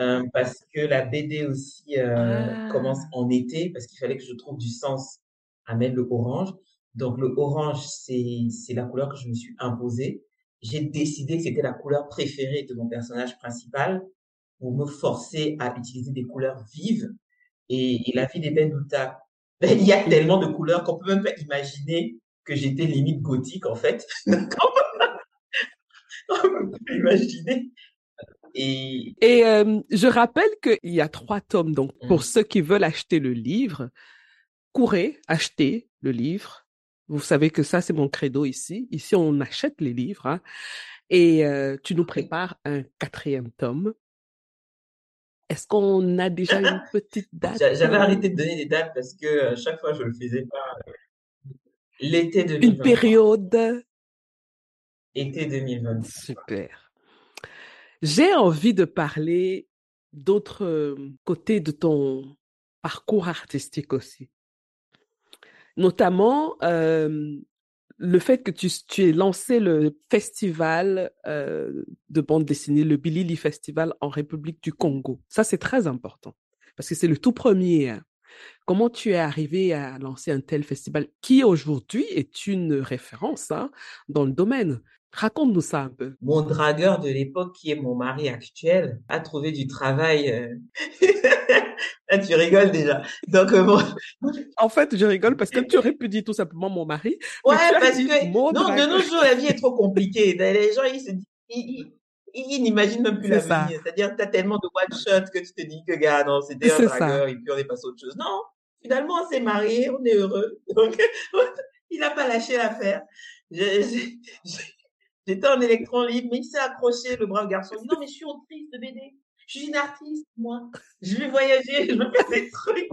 Euh, parce que la BD aussi euh, ah. commence en été, parce qu'il fallait que je trouve du sens à mettre le orange. Donc le orange, c'est la couleur que je me suis imposée. J'ai décidé que c'était la couleur préférée de mon personnage principal pour me forcer à utiliser des couleurs vives. Et, et la vie des ben, il y a tellement de couleurs qu'on peut même pas imaginer que j'étais limite gothique en fait. on peut pas imaginer. Et, et euh, je rappelle qu'il y a trois tomes, donc pour Mmh. ceux qui veulent acheter le livre, courez, achetez le livre. Vous savez que ça, c'est mon credo ici. Ici, on achète les livres. hein. Et euh, tu nous prépares un quatrième tome. Est-ce qu'on a déjà une petite date? J'a- J'avais euh, arrêté de donner des dates parce que euh, chaque fois je le faisais pas. L'été Une 2023. période? Été 2023. Super. J'ai envie de parler d'autres euh, côtés de ton parcours artistique aussi. Notamment, euh, le fait que tu, tu aies lancé le festival euh, de bande dessinée, le Bilili Festival en République du Congo. Ça, c'est très important parce que c'est le tout premier. hein. Comment tu es arrivé à lancer un tel festival qui aujourd'hui est une référence hein, dans le domaine? Raconte-nous ça un peu. Mon dragueur de l'époque, qui est mon mari actuel, a trouvé du travail. euh. Ah, tu rigoles déjà. Donc, euh, bon, En fait, je rigole parce que tu aurais pu dire tout simplement mon mari, Ouais, tu as parce que non, de nos jours, la vie est trop compliquée. Les gens, ils se disent, ils, n'imaginent même plus ça. l'avenir. C'est-à-dire, t'as tellement de one shot que tu te dis que, gars, non, c'était un ça. dragueur et puis on est passé à autre chose. Non, finalement, on s'est mariés, on est heureux. Donc, il n'a pas lâché l'affaire. Je- je- je- J'étais en électron libre, mais il s'est accroché, le brave garçon. Il dit, non, mais je suis autrice de BD. Je suis une artiste, moi. Je vais voyager, je vais faire des trucs.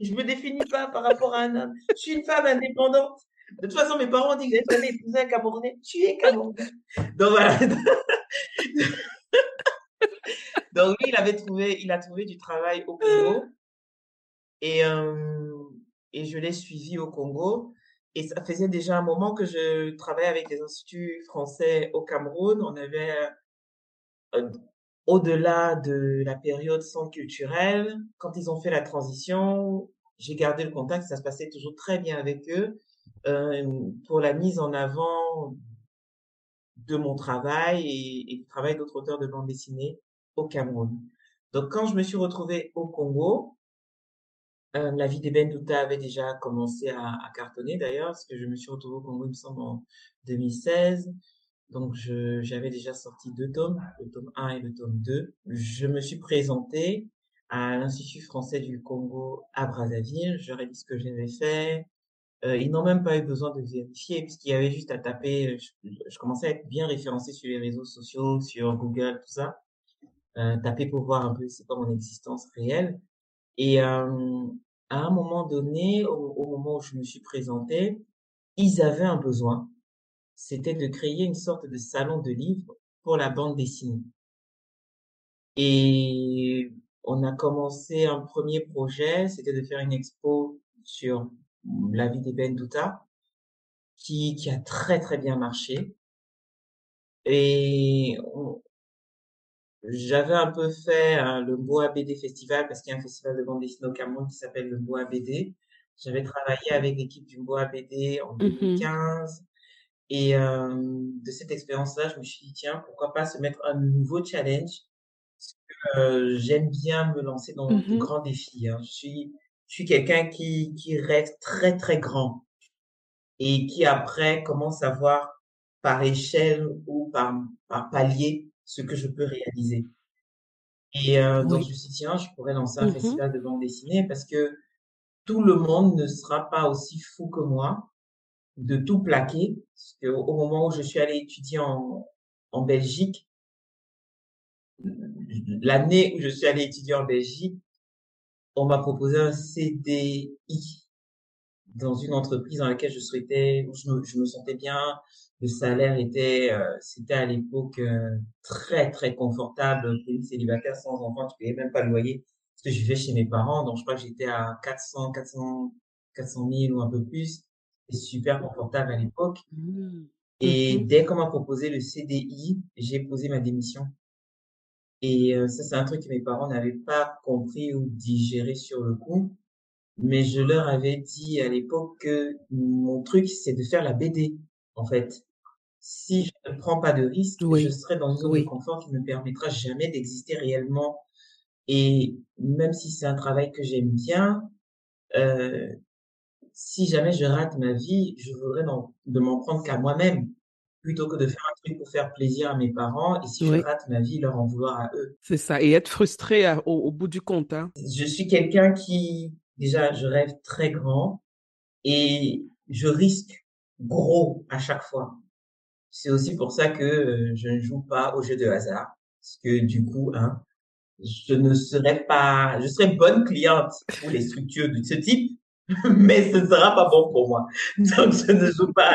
Je me définis pas par rapport à un homme. Je suis une femme indépendante. De toute façon, mes parents ont dit que j'allais épouser un Camerounais. Tu es Camerounais. Donc voilà. Donc lui, il avait trouvé, il a trouvé du travail au Congo. Et, euh, et je l'ai suivi au Congo. Et ça faisait déjà un moment que je travaillais avec des instituts français au Cameroun. On avait, euh, au-delà de la période sans culturelle, quand ils ont fait la transition, j'ai gardé le contact, ça se passait toujours très bien avec eux, euh, pour la mise en avant de mon travail et, et du travail d'autres auteurs de bande dessinée au Cameroun. Donc, quand je me suis retrouvée au Congo, euh, la vie d'Eben Douta avait déjà commencé à, cartonner d'ailleurs, parce que je me suis retrouvée au Congo, il me semble, en 2016. Donc, j'avais déjà sorti deux tomes, le tome 1 et le tome 2. Je me suis présentée à l'Institut français du Congo à Brazzaville. J'aurais dit ce que j'avais fait. Euh, ils n'ont même pas eu besoin de vérifier, puisqu'il y avait juste à taper. Je, je commençais à être bien référencé sur les réseaux sociaux, sur Google, tout ça. Euh, taper pour voir un peu c'est quoi mon existence réelle. Et euh, à un moment donné, au, moment où je me suis présentée, ils avaient un besoin. C'était de créer une sorte de salon de livres pour la bande dessinée. Et on a commencé un premier projet, c'était de faire une expo sur la vie d'Eben Douta, qui, qui a très très bien marché. Et j'avais un peu fait hein, le Bois BD Festival parce qu'il y a un festival de bande dessinée au Cameroun qui s'appelle le Bois BD. J'avais travaillé avec l'équipe du Bois BD en 2015. Mmh Et euh, de cette expérience-là, je me suis dit, tiens, pourquoi pas se mettre un nouveau challenge? Parce que, euh, J'aime bien me lancer dans mmh de grands défis. Hein. Je suis, je suis quelqu'un qui, qui rêve très, très grand et qui après commence à voir par échelle ou par, par palier ce que je peux réaliser. Et euh, donc, je me suis dit, tiens, je pourrais lancer un mmh festival de bande dessinée parce que tout le monde ne sera pas aussi fou que moi de tout plaquer. Parce que au moment où je suis allée étudier en, en Belgique, l'année où je suis allée étudier en Belgique, on m'a proposé un CDI dans une entreprise dans laquelle je souhaitais, où je me, je me sentais bien, le salaire était, euh, c'était à l'époque euh, très très confortable célibataire sans enfant, tu payais même pas le loyer parce que je vivais chez mes parents, donc je crois que j'étais à 400, 400, 400 000 ou un peu plus, c'était super confortable à l'époque. Mmh. Et mmh dès qu'on m'a proposé le CDI, j'ai posé ma démission. Et euh, ça, c'est un truc que mes parents n'avaient pas compris ou digéré sur le coup. Mais je leur avais dit à l'époque que mon truc, c'est de faire la BD, en fait si je ne prends pas de risque, je serai dans une zone de confort qui ne me permettra jamais d'exister réellement. Et même si c'est un travail que j'aime bien, euh, si jamais je rate ma vie, je voudrais de m'en prendre qu'à moi-même plutôt que de faire un truc pour faire plaisir à mes parents et si je rate ma vie, leur en vouloir à eux. C'est ça, et être frustré au, bout du compte. Hein. Je suis quelqu'un qui, déjà, je rêve très grand et je risque gros à chaque fois. C'est aussi pour ça que euh, je ne joue pas au jeu de hasard. Parce que du coup, hein, je ne serais pas, je serais bonne cliente pour les structures de ce type, mais ce ne sera pas bon pour moi. Donc, je ne joue pas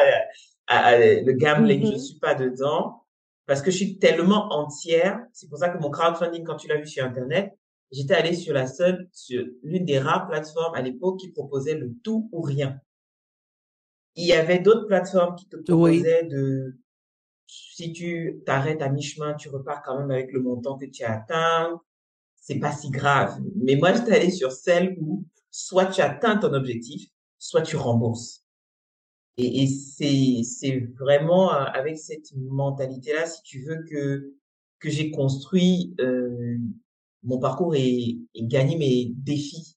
à, le gambling, je mm-hmm. suis pas dedans parce que je suis tellement entière. C'est pour ça que mon crowdfunding, quand tu l'as vu sur Internet, j'étais allée sur la seule, sur l'une des rares plateformes à l'époque qui proposait le tout ou rien. Il y avait d'autres plateformes qui te proposaient de si tu t'arrêtes à mi-chemin, tu repars quand même avec le montant que tu as atteint. C'est pas si grave. Mais moi, j'étais allée sur celle où soit tu atteins ton objectif, soit tu rembourses. Et, et c'est, c'est vraiment euh, avec cette mentalité-là, si tu veux, que, que j'ai construit euh, mon parcours et, et gagné mes défis.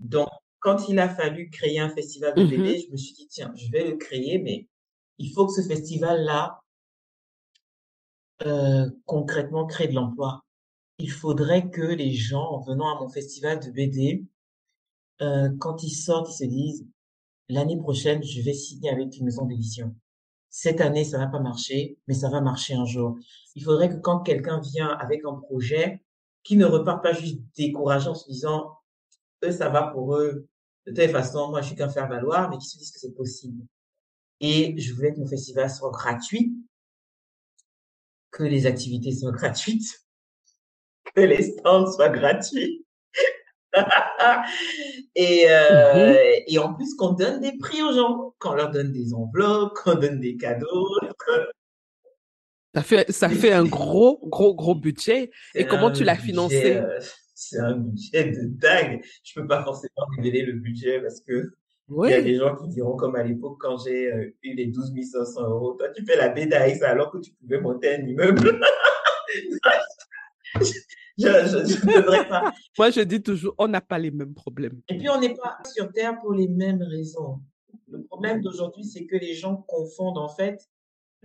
Donc, quand il a fallu créer un festival de bébés, mmh je me suis dit, tiens, je vais le créer, mais il faut que ce festival-là euh, concrètement créer de l'emploi. Il faudrait que les gens, en venant à mon festival de BD, euh, quand ils sortent, ils se disent, l'année prochaine, je vais signer avec une maison d'édition. Cette année, ça va pas marcher, mais ça va marcher un jour. Il faudrait que quand quelqu'un vient avec un projet, qu'il ne repart pas juste découragé en se disant, eux, ça va pour eux. De toute façon, moi, je suis qu'un faire-valoir, mais qui se disent que c'est possible. Et je voulais que mon festival soit gratuit, que les activités soient gratuites, que les stands soient gratuits. et, euh, Mhm. et en plus qu'on donne des prix aux gens, qu'on leur donne des enveloppes, qu'on donne des cadeaux. Ça fait, ça fait un gros, gros, gros budget. Et comment tu l'as financé? euh, c'est un budget de dingue. Je peux pas forcément révéler le budget parce que il y a des gens qui diront comme à l'époque quand j'ai euh, eu les 12 500 euros, toi tu fais la ça alors que tu pouvais monter un immeuble. je, ne donnerai pas. Moi, je dis toujours, on n'a pas les mêmes problèmes. Et puis on n'est pas sur Terre pour les mêmes raisons. Le problème d'aujourd'hui, c'est que les gens confondent en fait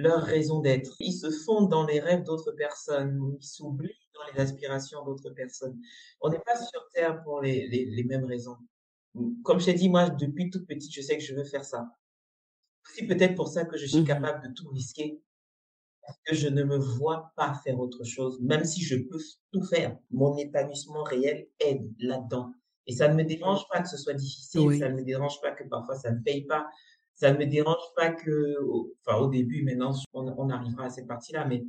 leur raison d'être. Ils se fondent dans les rêves d'autres personnes, ils s'oublient dans les aspirations d'autres personnes. On n'est pas sur Terre pour les, les, les mêmes raisons. Comme je t'ai dit, moi, depuis toute petite, je sais que je veux faire ça. C'est peut-être pour ça que je suis Mhm. capable de tout risquer. Parce que je ne me vois pas faire autre chose, même si je peux tout faire. Mon épanouissement réel est là-dedans. Et ça ne me dérange pas que ce soit difficile, Oui. ça ne me dérange pas que parfois ça ne paye pas, ça ne me dérange pas que, enfin au début, maintenant on, on arrivera à cette partie-là, mais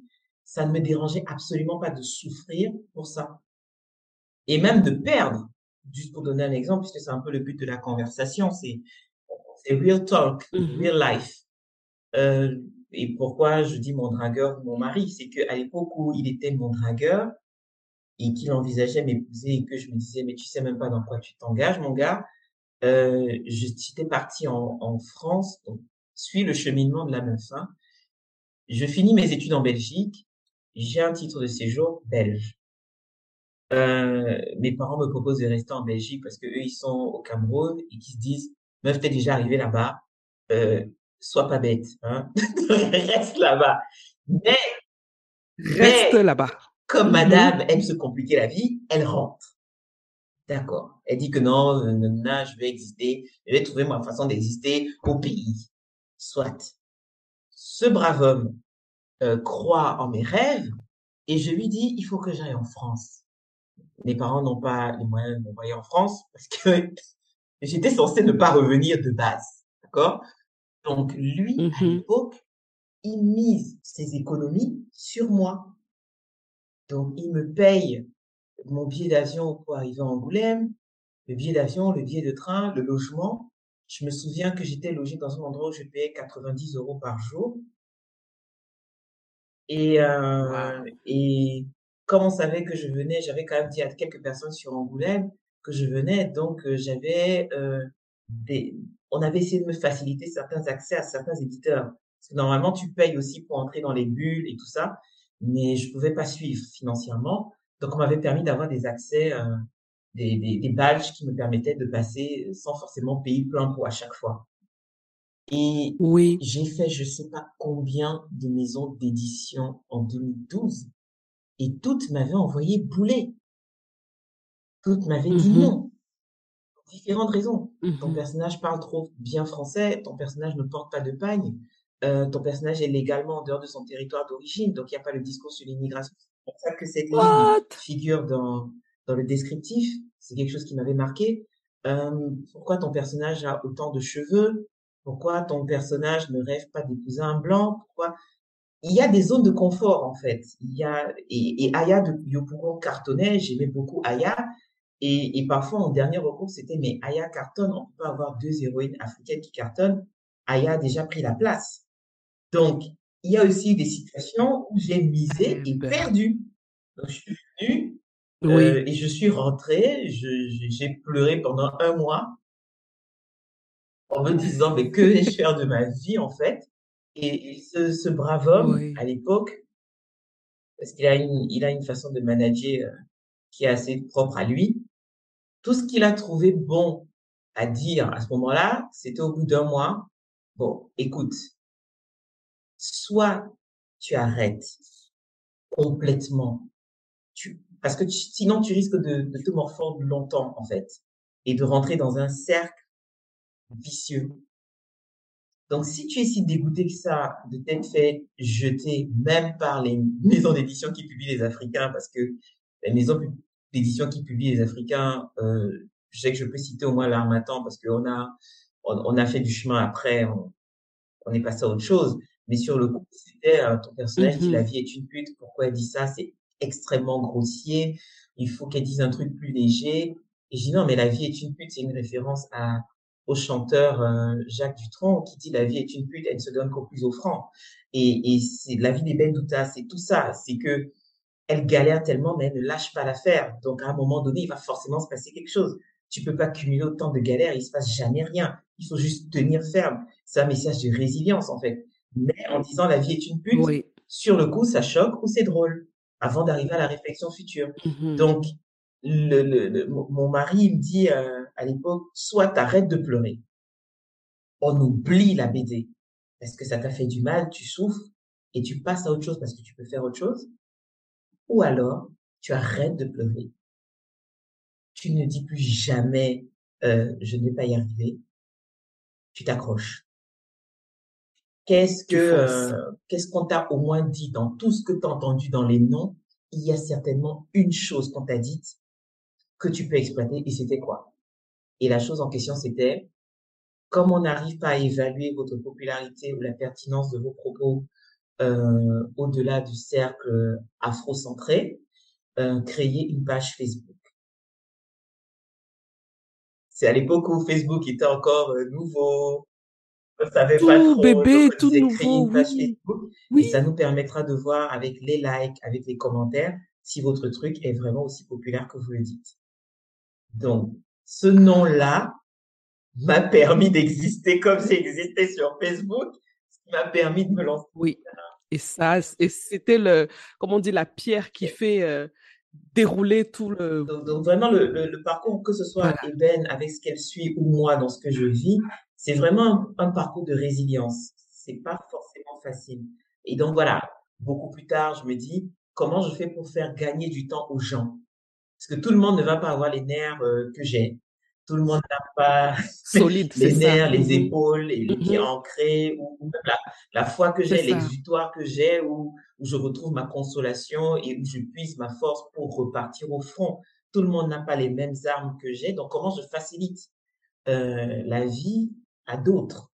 ça ne me dérangeait absolument pas de souffrir pour ça. Et même de perdre, juste pour donner un exemple, puisque c'est un peu le but de la conversation, c'est real talk, Mhm. real life. Euh, et pourquoi je dis mon dragueur ou mon mari, c'est que à l'époque où il était mon dragueur et qu'il envisageait m'épouser et que je me disais mais tu sais même pas dans quoi tu t'engages mon gars, euh, j'étais partie en, en France, donc suis le cheminement de la meuf. Hein. Je finis mes études en Belgique, j'ai un titre de séjour belge. Euh, mes parents me proposent de rester en Belgique parce que eux ils sont au Cameroun et qu'ils se disent meuf t'es déjà arrivée là-bas, euh, sois pas bête, hein, reste là-bas. Mais Reste là-bas. comme Mhm. madame aime se compliquer la vie, elle rentre. D'accord. Elle dit que non, euh, non, non, je vais exister, je vais trouver ma façon d'exister au pays. Soit. Ce brave homme euh, croit en mes rêves et je lui dis, il faut que j'aille en France. Mes parents n'ont pas les moyens de m'envoyer en France parce que j'étais censée ne pas revenir de base. D'accord? Donc lui, à Mhm. l'époque, il mise ses économies sur moi. Donc il me paye mon billet d'avion pour arriver à Angoulême, le billet d'avion, le billet de train, le logement. Je me souviens que j'étais logée dans un endroit où je payais 90 euros par jour. Et, euh, Wow. et comme on savait que je venais, j'avais quand même dit à quelques personnes sur Angoulême que je venais, donc euh, j'avais euh, des, on avait essayé de me faciliter certains accès à certains éditeurs. Parce que normalement, tu payes aussi pour entrer dans les bulles et tout ça, mais je pouvais pas suivre financièrement. Donc, on m'avait permis d'avoir des accès, euh, des, des, des badges qui me permettaient de passer sans forcément payer plein pot à chaque fois. Et Oui. j'ai fait je sais pas combien de maisons d'édition en 2012 et toutes m'avaient envoyé bouler. Toutes m'avaient dit Mhm. non. Pour différentes raisons. Ton Mhm. personnage parle trop bien français, ton personnage ne porte pas de pagne, euh, ton personnage est légalement en dehors de son territoire d'origine, donc il n'y a pas le discours sur l'immigration. Pour ça que cette ligne figure dans, dans le descriptif. C'est quelque chose qui m'avait marqué. Euh, pourquoi ton personnage a autant de cheveux? Pourquoi ton personnage ne rêve pas d'épouser un blanc? Pourquoi? Il y a des zones de confort, en fait. Il y a, et, et Aya de Yopougon cartonnait, j'aimais beaucoup Aya. Et, et parfois, en dernier recours, c'était, mais Aya cartonne, on peut pas avoir deux héroïnes africaines qui cartonnent. Aya a déjà pris la place. Donc, il y a aussi des situations où j'ai misé Eh et ben. perdu. Donc, je suis venue, Oui. euh, et je suis rentrée, j'ai pleuré pendant un mois en me disant, mais que vais-je faire de ma vie, en fait? Et, et ce, ce brave homme, Oui. à l'époque, parce qu'il a une, il a une façon de manager euh, qui est assez propre à lui, tout ce qu'il a trouvé bon à dire à ce moment-là, c'était au bout d'un mois, bon, écoute, soit tu arrêtes complètement, parce que sinon tu risques de, te morfondre longtemps, en fait, et de rentrer dans un cercle vicieux. Donc, si tu es si dégoûté que ça de t'être fait jeter, même par les maisons d'édition qui publient les Africains, parce que les maisons d'édition qui publient les Africains, euh, je sais que je peux citer au moins l'Armatan parce qu'on a, on, a fait du chemin après, on, est passé à autre chose. Mais sur le coup, c'était ton personnage dit la mmh vie est une pute. Pourquoi elle dit ça? C'est extrêmement grossier. Il faut qu'elle dise un truc plus léger. Et je dis non, mais la vie est une pute, c'est une référence à, au chanteur euh, Jacques Dutronc qui dit la vie est une pute, elle ne se donne qu'au plus offrant. Et, et c'est la vie des Ben Douta, c'est tout ça. C'est que elle galère tellement, mais elle ne lâche pas l'affaire. Donc à un moment donné, il va forcément se passer quelque chose. Tu peux pas cumuler autant de galères, il se passe jamais rien. Il faut juste tenir ferme. C'est un message de résilience en fait. Mais en disant la vie est une pute, sur le coup, ça choque ou c'est drôle avant d'arriver à la réflexion future. Mmh Donc le, le, mon mari me dit euh, à l'époque, soit arrête de pleurer, on oublie la BD parce que ça t'a fait du mal, tu souffres et tu passes à autre chose parce que tu peux faire autre chose, ou alors tu arrêtes de pleurer, tu ne dis plus jamais euh, je ne vais pas y arriver, tu t'accroches. Qu'est-ce que euh, qu'est-ce qu'on t'a au moins dit dans tout ce que tu as entendu dans les noms? Il y a certainement une chose qu'on t'a dite que tu peux exploiter. Et c'était quoi? Et la chose en question, c'était, comme on n'arrive pas à évaluer votre popularité ou la pertinence de vos propos euh, au-delà du cercle afro-centré, euh, créer une page Facebook. C'est à l'époque où Facebook était encore euh, nouveau, on savait pas trop, bébé, tout nouveau, une page Facebook, oui. et ça nous permettra de voir avec les likes, avec les commentaires, si votre truc est vraiment aussi populaire que vous le dites. Donc, ce nom-là m'a permis d'exister comme j'ai existé sur Facebook, ce qui m'a permis de me lancer. Oui. Et ça, et c'était le, comment on dit, la pierre qui fait euh, dérouler tout le. Donc, vraiment, le, le, parcours, que ce soit Eben avec ce qu'elle suit ou moi dans ce que je vis, c'est vraiment un, un, parcours de résilience. C'est pas forcément facile. Et donc voilà, beaucoup plus tard, je me dis, comment je fais pour faire gagner du temps aux gens? Parce que tout le monde ne va pas avoir les nerfs euh, que j'ai. Tout le monde n'a pas Solide, les nerfs, les mmh épaules, et les pieds mmh ancrés, ou, la, la foi que j'ai, l'exutoire que j'ai, où, où je retrouve ma consolation et où je puise ma force pour repartir au front. Tout le monde n'a pas les mêmes armes que j'ai. Donc, comment je facilite euh, la vie à d'autres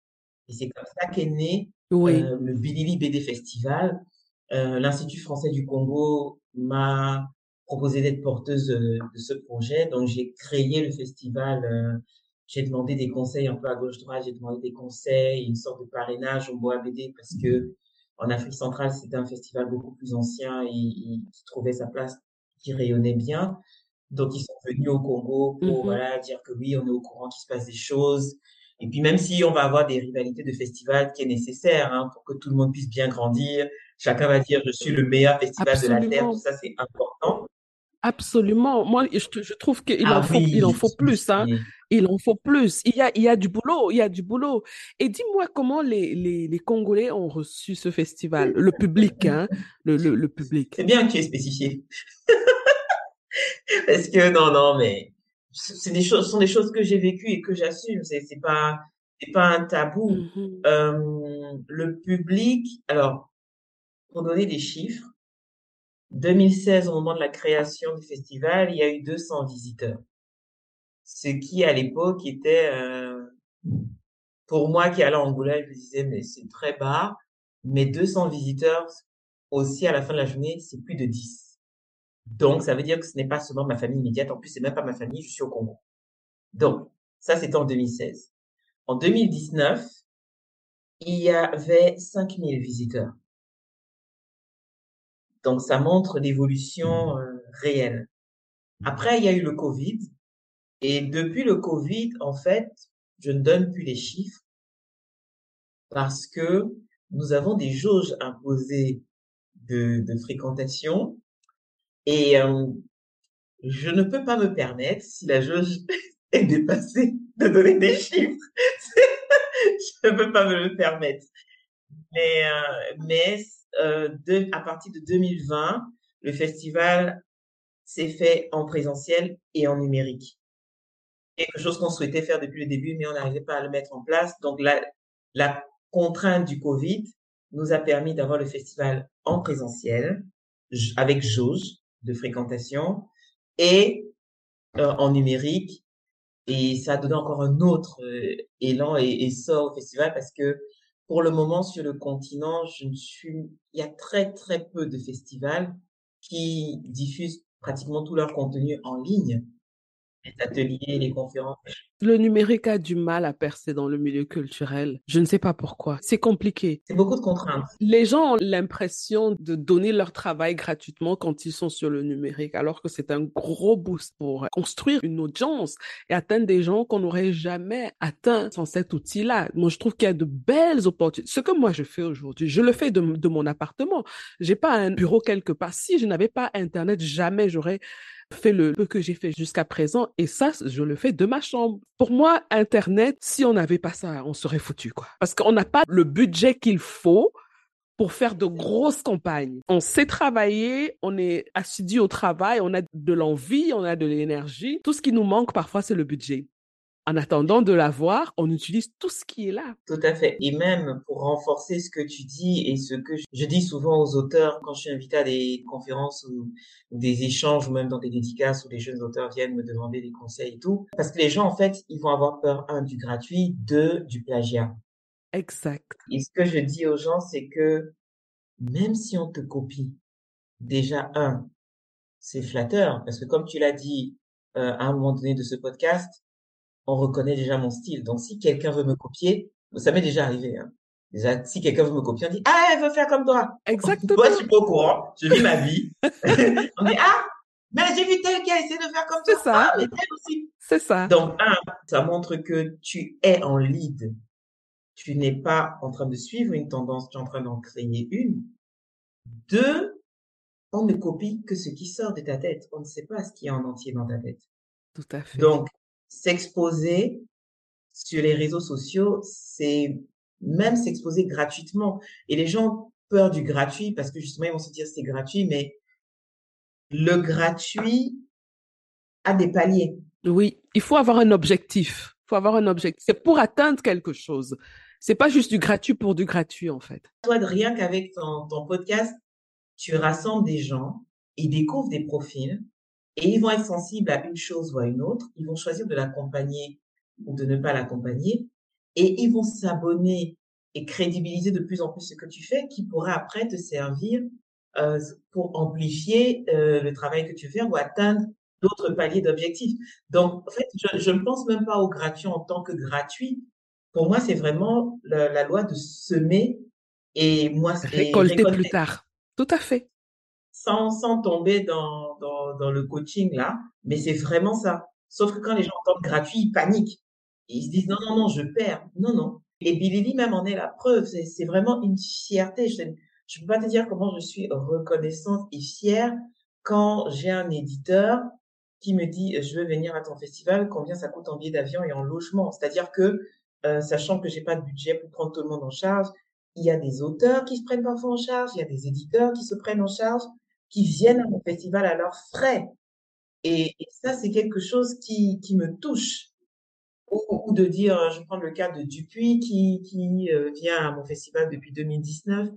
Et c'est comme ça qu'est né euh, le Bilili BD Festival. Euh, L'Institut français du Congo m'a proposé d'être porteuse euh, de ce projet. Donc, j'ai créé le festival. Euh, j'ai demandé des conseils un peu à gauche droite. J'ai demandé des conseils, une sorte de parrainage au Bois BD parce que en Afrique centrale, c'était un festival beaucoup plus ancien et, qui trouvait sa place, qui rayonnait bien. Donc, ils sont venus au Congo pour mmh voilà dire que oui, on est au courant qu'il se passe des choses. Et puis, même si on va avoir des rivalités de festival qui est nécessaire hein, pour que tout le monde puisse bien grandir, chacun va dire je suis le meilleur festival de la terre. Tout ça, c'est important. Absolument. Moi, je, je trouve qu'il ah en, faut, il en faut plus. Hein. Il en faut plus. Il y, a, il y a du boulot. Il y a du boulot. Et dis-moi comment les, les, les, Congolais ont reçu ce festival. Le public, hein. Le, le, le public. C'est bien que tu aies spécifié. Parce que non, non, mais c'est des choses, ce sont des choses que j'ai vécues et que j'assume. C'est, c'est pas, c'est pas un tabou. Mm-hmm. euh, le public, alors, pour donner des chiffres, 2016, au moment de la création du festival, il y a eu 200 visiteurs. Ce qui, à l'époque, était, euh, pour moi qui allais en Angoulême, je me disais, mais c'est très bas. Mais 200 visiteurs, aussi, à la fin de la journée, c'est plus de 10. Donc, ça veut dire que ce n'est pas seulement ma famille immédiate. En plus, c'est même pas ma famille, je suis au Congo. Donc, ça, c'était en 2016. En 2019, il y avait 5000 visiteurs. Donc, ça montre l'évolution euh, réelle. Après, il y a eu le Covid. Et depuis le Covid, en fait, je ne donne plus les chiffres parce que nous avons des jauges imposées de, de fréquentation et euh, je ne peux pas me permettre, si la jauge est dépassée, de donner des chiffres. je ne peux pas me le permettre. Mais, euh, mais euh, de, à partir de 2020, le festival s'est fait en présentiel et en numérique. Quelque chose qu'on souhaitait faire depuis le début, mais on n'arrivait pas à le mettre en place. Donc la, la contrainte du Covid nous a permis d'avoir le festival en présentiel, avec jauge de fréquentation, et euh, en numérique, Et ça a donné encore un autre euh, élan et essor au festival parce que pour le moment, sur le continent, je ne suis, il y a très, très peu de festivals qui diffusent pratiquement tout leur contenu en ligne. Les ateliers, les conférences. Le numérique a du mal à percer dans le milieu culturel. Je ne sais pas pourquoi. C'est compliqué. C'est beaucoup de contraintes. Les gens ont l'impression de donner leur travail gratuitement quand ils sont sur le numérique, alors que c'est un gros boost pour construire une audience et atteindre des gens qu'on n'aurait jamais atteints sans cet outil-là. Moi, je trouve qu'il y a de belles opportunités. Ce que moi je fais aujourd'hui, je le fais de, de mon appartement. J'ai pas un bureau quelque part. Si je n'avais pas Internet, jamais j'aurais fait le peu que j'ai fait jusqu'à présent et ça, je le fais de ma chambre. Pour moi, Internet, si on n'avait pas ça, on serait foutu, quoi. Parce qu'on n'a pas le budget qu'il faut pour faire de grosses campagnes. On sait travailler, on est assidu au travail, on a de l'envie, on a de l'énergie. Tout ce qui nous manque parfois, c'est le budget en attendant de l'avoir, on utilise tout ce qui est là. Tout à fait. Et même pour renforcer ce que tu dis et ce que je dis souvent aux auteurs quand je suis invité à des conférences ou, des échanges ou même dans des dédicaces où les jeunes auteurs viennent me demander des conseils et tout. Parce que les gens, en fait, ils vont avoir peur, un, du gratuit, deux, du plagiat. Exact. Et ce que je dis aux gens, c'est que même si on te copie, déjà, un, c'est flatteur. Parce que comme tu l'as dit euh, à un moment donné de ce podcast, on reconnaît déjà mon style. Donc, si quelqu'un veut me copier, ça m'est déjà arrivé. Hein. Déjà, si quelqu'un veut me copier, on dit ah, elle veut faire comme toi. Exactement. Moi, je suis pas au courant. Je vis ma vie. on dit ah, mais j'ai vu tel qui a essayé de faire comme toi. C'est ça. Ah, mais tel aussi. C'est ça. Donc, un, ça montre que tu es en lead. Tu n'es pas en train de suivre une tendance, tu es en train d'en créer une. Deux, on ne copie que ce qui sort de ta tête. On ne sait pas ce qui est en entier dans ta tête. Tout à fait. Donc, s'exposer sur les réseaux sociaux, c'est même s'exposer gratuitement. Et les gens ont peur du gratuit parce que justement, ils vont se dire c'est gratuit, mais le gratuit a des paliers. Oui, il faut avoir un objectif. Il faut avoir un objectif. C'est pour atteindre quelque chose. C'est pas juste du gratuit pour du gratuit, en fait. Toi, rien qu'avec ton, ton podcast, tu rassembles des gens, ils découvrent des profils, et ils vont être sensibles à une chose ou à une autre. Ils vont choisir de l'accompagner ou de ne pas l'accompagner. Et ils vont s'abonner et crédibiliser de plus en plus ce que tu fais, qui pourra après te servir euh, pour amplifier euh, le travail que tu fais ou atteindre d'autres paliers d'objectifs. Donc, en fait, je ne pense même pas au gratuit en tant que gratuit. Pour moi, c'est vraiment la, la, loi de semer et moi, récolter, récolter plus tard. Tout à fait sans, sans tomber dans, dans, le coaching là, mais c'est vraiment ça. Sauf que quand les gens entendent gratuit, ils paniquent. Ils se disent non, non, non, je perds. Non, non. Et Billy même en est la preuve. C'est vraiment une fierté. Je ne peux pas te dire comment je suis reconnaissante et fière quand j'ai un éditeur qui me dit je veux venir à ton festival, combien ça coûte en billet d'avion et en logement. C'est-à-dire que, euh, sachant que j'ai pas de budget pour prendre tout le monde en charge, il y a des auteurs qui se prennent parfois en charge, il y a des éditeurs qui se prennent en charge, qui viennent à mon festival à leurs frais. Et, ça, c'est quelque chose qui, qui me touche. Ou, de dire, je prends le cas de Dupuis qui, qui euh, vient à mon festival depuis 2019.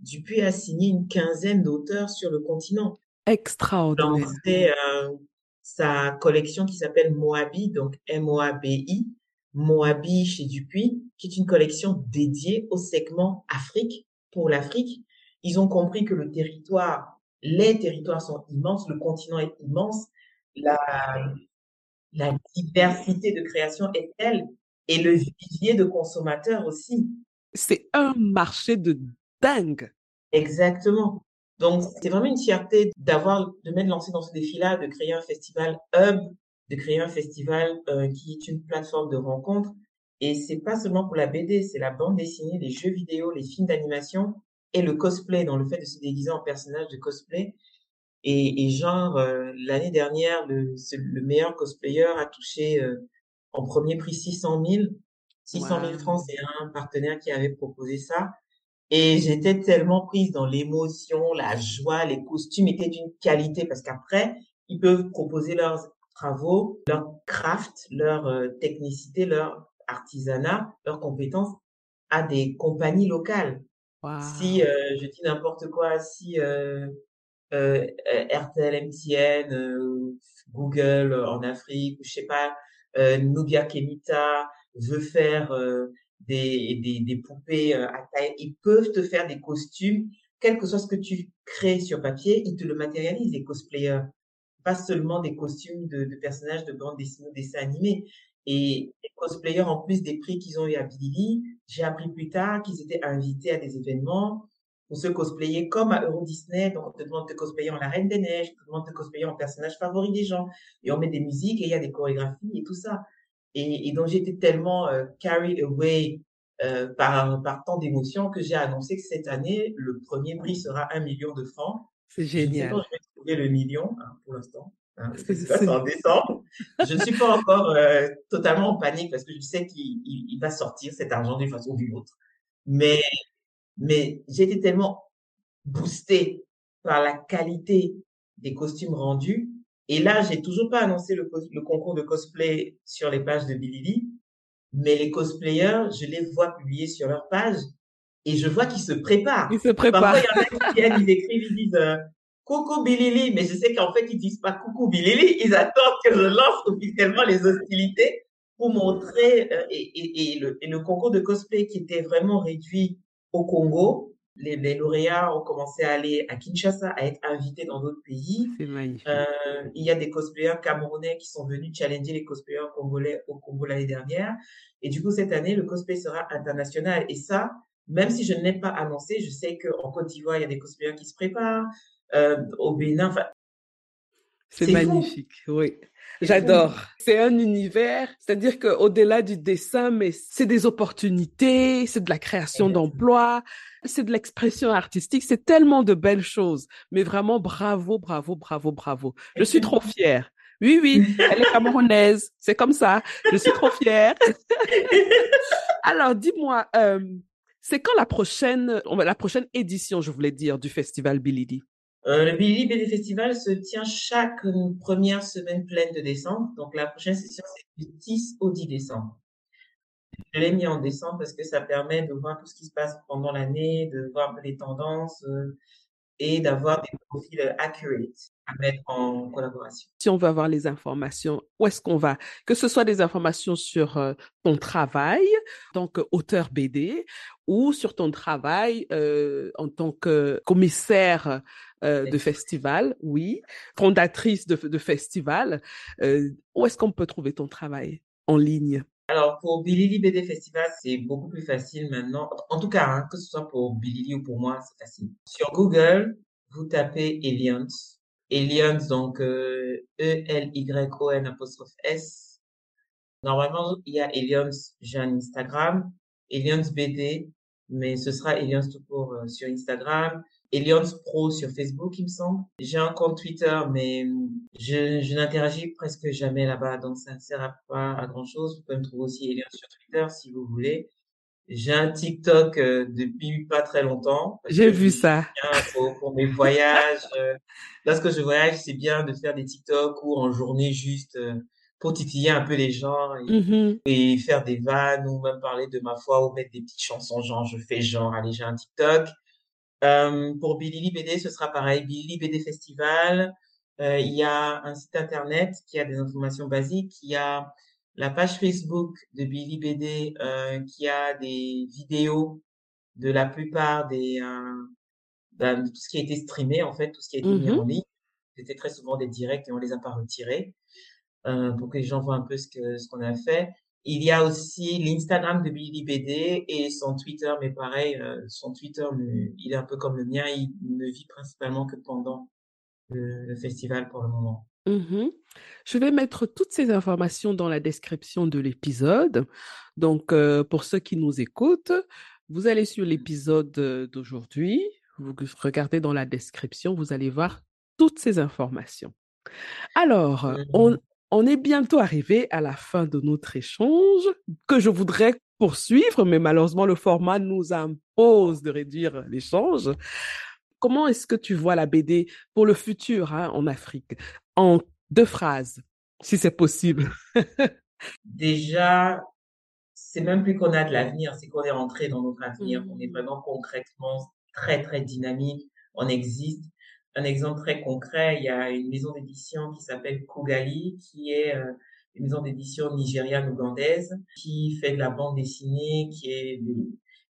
Dupuis a signé une quinzaine d'auteurs sur le continent. Extraordinaire. C'est euh, sa collection qui s'appelle Moabi, donc M-O-A-B-I, Moabi chez Dupuis, qui est une collection dédiée au segment Afrique, pour l'Afrique. Ils ont compris que le territoire les territoires sont immenses, le continent est immense, la, la diversité de création est telle et le vivier de consommateurs aussi. C'est un marché de dingue. Exactement. Donc, c'est vraiment une fierté d'avoir, de m'être lancé dans ce défi-là, de créer un festival hub, de créer un festival euh, qui est une plateforme de rencontre. Et c'est pas seulement pour la BD, c'est la bande dessinée, les jeux vidéo, les films d'animation et le cosplay, dans le fait de se déguiser en personnage de cosplay. Et, et genre, euh, l'année dernière, le, le meilleur cosplayer a touché euh, en premier prix 600 000. 600 000 francs, c'est un partenaire qui avait proposé ça. Et j'étais tellement prise dans l'émotion, la joie, les costumes étaient d'une qualité parce qu'après, ils peuvent proposer leurs travaux, leur craft, leur euh, technicité, leur artisanat, leurs compétences à des compagnies locales. Si, euh, je dis n'importe quoi, si euh, euh, RTL, MTN, Google en Afrique, je sais pas, euh, Nubia Kemita veut faire euh, des, des, des, poupées euh, à taille, ils peuvent te faire des costumes, quel que soit ce que tu crées sur papier, ils te le matérialisent, les cosplayers. Pas seulement des costumes de, de personnages de bande dessinée ou dessins animés. Et les cosplayers, en plus des prix qu'ils ont eu à Billy, j'ai appris plus tard qu'ils étaient invités à des événements pour se cosplayer comme à Euro Disney. Donc, on te demande de cosplayer en la Reine des Neiges, on te demande de cosplayer en personnage favori des gens. Et on met des musiques et il y a des chorégraphies et tout ça. Et, et donc, j'étais tellement euh, carried away euh, par, par tant d'émotions que j'ai annoncé que cette année, le premier prix sera un million de francs. C'est génial. Je ne sais pas je vais trouver le million hein, pour l'instant. Hein, en décembre. je ne suis pas encore euh, totalement en panique parce que je sais qu'il il, va sortir cet argent d'une façon ou d'une autre. Mais, mais j'ai été tellement boostée par la qualité des costumes rendus et là, j'ai toujours pas annoncé le, concours de cosplay sur les pages de Billy mais les cosplayers, je les vois publier sur leur page et je vois qu'ils se préparent. Ils se préparent. Parfois, il y en a qui viennent, ils écrivent, ils disent euh, coucou Billy mais je sais qu'en fait, ils disent pas coucou Billy ils attendent que je lance officiellement les hostilités pour montrer euh, et, et, et, le, et le concours de cosplay qui était vraiment réduit au Congo, les, les, lauréats ont commencé à aller à Kinshasa, à être invités dans d'autres pays. C'est magnifique. Euh, il y a des cosplayers camerounais qui sont venus challenger les cosplayers congolais au Congo l'année dernière. Et du coup, cette année, le cosplay sera international. Et ça, même si je ne l'ai pas annoncé, je sais qu'en Côte d'Ivoire, il y a des cosplayers qui se préparent. Euh, au Bénin, enfin, c'est magnifique, oui. J'adore. C'est un univers, c'est-à-dire qu'au-delà du dessin, mais c'est des opportunités, c'est de la création d'emplois, c'est de l'expression artistique, c'est tellement de belles choses. Mais vraiment, bravo, bravo, bravo, bravo. Je suis trop fière. Oui, oui, elle est camerounaise, c'est comme ça. Je suis trop fière. Alors, dis-moi, euh, c'est quand la prochaine, la prochaine édition, je voulais dire, du festival Billy euh, le Billy BD Festival se tient chaque première semaine pleine de décembre. Donc, la prochaine session, c'est du 10 au 10 décembre. Je l'ai mis en décembre parce que ça permet de voir tout ce qui se passe pendant l'année, de voir les tendances euh, et d'avoir des profils accurate à mettre en collaboration. Si on veut avoir les informations, où est-ce qu'on va? Que ce soit des informations sur euh, ton travail en tant qu'auteur BD ou sur ton travail euh, en tant que commissaire euh, de festival, oui, fondatrice de, de festival. Euh, où est-ce qu'on peut trouver ton travail en ligne? Alors, pour Bilili BD Festival, c'est beaucoup plus facile maintenant. En tout cas, hein, que ce soit pour Bilili ou pour moi, c'est facile. Sur Google, vous tapez Aliens. Aliens, donc E-L-Y-O-N apostrophe S. Normalement, il y a Aliens, j'ai un Instagram, Aliens BD, mais ce sera Aliens tout court sur Instagram. Aliens Pro sur Facebook, il me semble. J'ai un compte Twitter, mais je, je n'interagis presque jamais là-bas, donc ça ne sert pas à grand-chose. Vous pouvez me trouver aussi Aliens sur Twitter si vous voulez. J'ai un TikTok euh, depuis pas très longtemps. J'ai vu ça. Pour, pour, mes voyages. Euh, lorsque je voyage, c'est bien de faire des TikTok ou en journée juste euh, pour titiller un peu les gens et, mm-hmm. et, faire des vannes ou même parler de ma foi ou mettre des petites chansons genre je fais genre allez j'ai un TikTok. Euh, pour Billy BD, ce sera pareil. Billy BD Festival. Euh, il y a un site internet qui a des informations basiques. Il y a la page Facebook de Billy BD euh, qui a des vidéos de la plupart des ben, de tout ce qui a été streamé en fait, tout ce qui a été mis en mm-hmm. ligne. C'était très souvent des directs et on les a pas retirés euh, pour que les gens voient un peu ce que ce qu'on a fait. Il y a aussi l'Instagram de Billy BD et son Twitter, mais pareil, euh, son Twitter, il est un peu comme le mien, il ne vit principalement que pendant le, festival pour le moment. Mmh Je vais mettre toutes ces informations dans la description de l'épisode. Donc, euh, pour ceux qui nous écoutent, vous allez sur l'épisode d'aujourd'hui, vous regardez dans la description, vous allez voir toutes ces informations. Alors, on, on est bientôt arrivé à la fin de notre échange que je voudrais poursuivre, mais malheureusement le format nous impose de réduire l'échange. Comment est-ce que tu vois la BD pour le futur hein, en Afrique? En deux phrases, si c'est possible. Déjà, c'est même plus qu'on a de l'avenir, c'est qu'on est rentré dans notre avenir. On est mmh. vraiment concrètement très, très dynamique. On existe un exemple très concret, il y a une maison d'édition qui s'appelle Kugali, qui est euh, une maison d'édition nigériane-ougandaise qui fait de la bande dessinée, qui est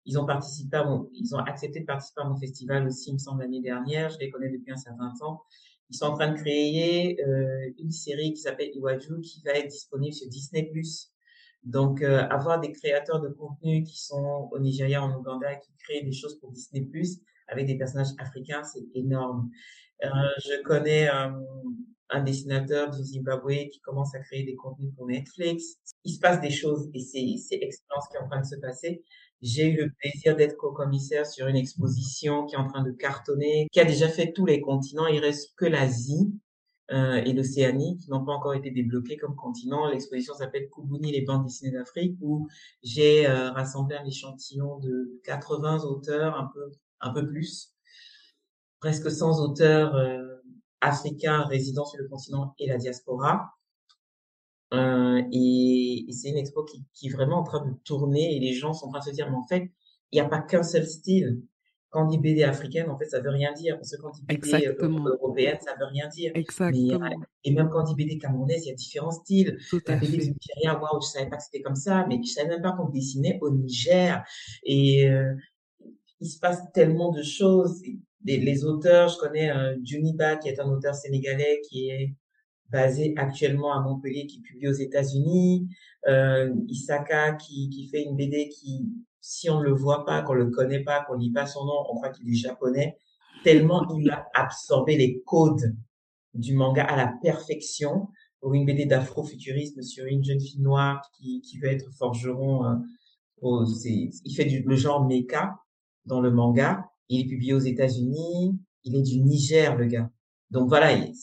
ils ont participé à mon, ils ont accepté de participer à mon festival aussi, il me semble, l'année dernière. Je les connais depuis un certain temps. Ils sont en train de créer euh, une série qui s'appelle Iwaju qui va être disponible sur Disney+. Donc, euh, avoir des créateurs de contenu qui sont au Nigeria, en Ouganda, qui créent des choses pour Disney+, avec des personnages africains, c'est énorme. Euh, je connais un dessinateur du Zimbabwe qui commence à créer des contenus pour Netflix. Il se passe des choses et c'est excellent ce qui est en train de se passer. J'ai eu le plaisir d'être co-commissaire sur une exposition qui est en train de cartonner, qui a déjà fait tous les continents. Il reste que l'Asie euh, et l'Océanie qui n'ont pas encore été débloqués comme continent. L'exposition s'appelle Kubuni, les bandes dessinées d'Afrique, où j'ai euh, rassemblé un échantillon de 80 auteurs, un peu, un peu plus, presque 100 auteurs euh, africains résidant sur le continent et la diaspora. Euh, et, et c'est une expo qui, qui, est vraiment en train de tourner et les gens sont en train de se dire, mais en fait, il n'y a pas qu'un seul style. Quand on dit BD africaine, en fait, ça veut rien dire. Parce que quand on dit BD européenne, ça veut rien dire. Exactement. et même quand on dit BD camerounaise, il y a différents styles. Tout à la BD du Nigeria, waouh, je savais pas que c'était comme ça, mais je savais même pas qu'on dessinait au Niger. Et euh, il se passe tellement de choses. Les, auteurs, je connais euh, Juniba, qui est un auteur sénégalais, qui est basé actuellement à Montpellier, qui publie aux États-Unis. Euh, Isaka, qui, qui fait une BD qui, si on ne le voit pas, qu'on le connaît pas, qu'on lit pas son nom, on croit qu'il est japonais. Tellement il a absorbé les codes du manga à la perfection pour une BD d'afrofuturisme sur une jeune fille noire qui, qui veut être forgeron. Euh, il fait du, le genre mecha dans le manga. Il est publié aux États-Unis. Il est du Niger, le gars. Donc voilà, il,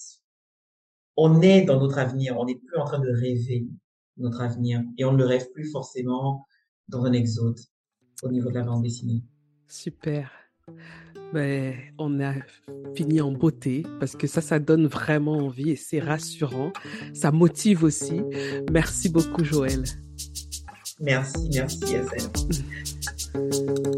on est dans notre avenir, on n'est plus en train de rêver notre avenir et on ne le rêve plus forcément dans un exode au niveau de la bande dessinée. Super. Ben, on a fini en beauté parce que ça, ça donne vraiment envie et c'est rassurant. Ça motive aussi. Merci beaucoup, Joël. Merci, merci, Yazel.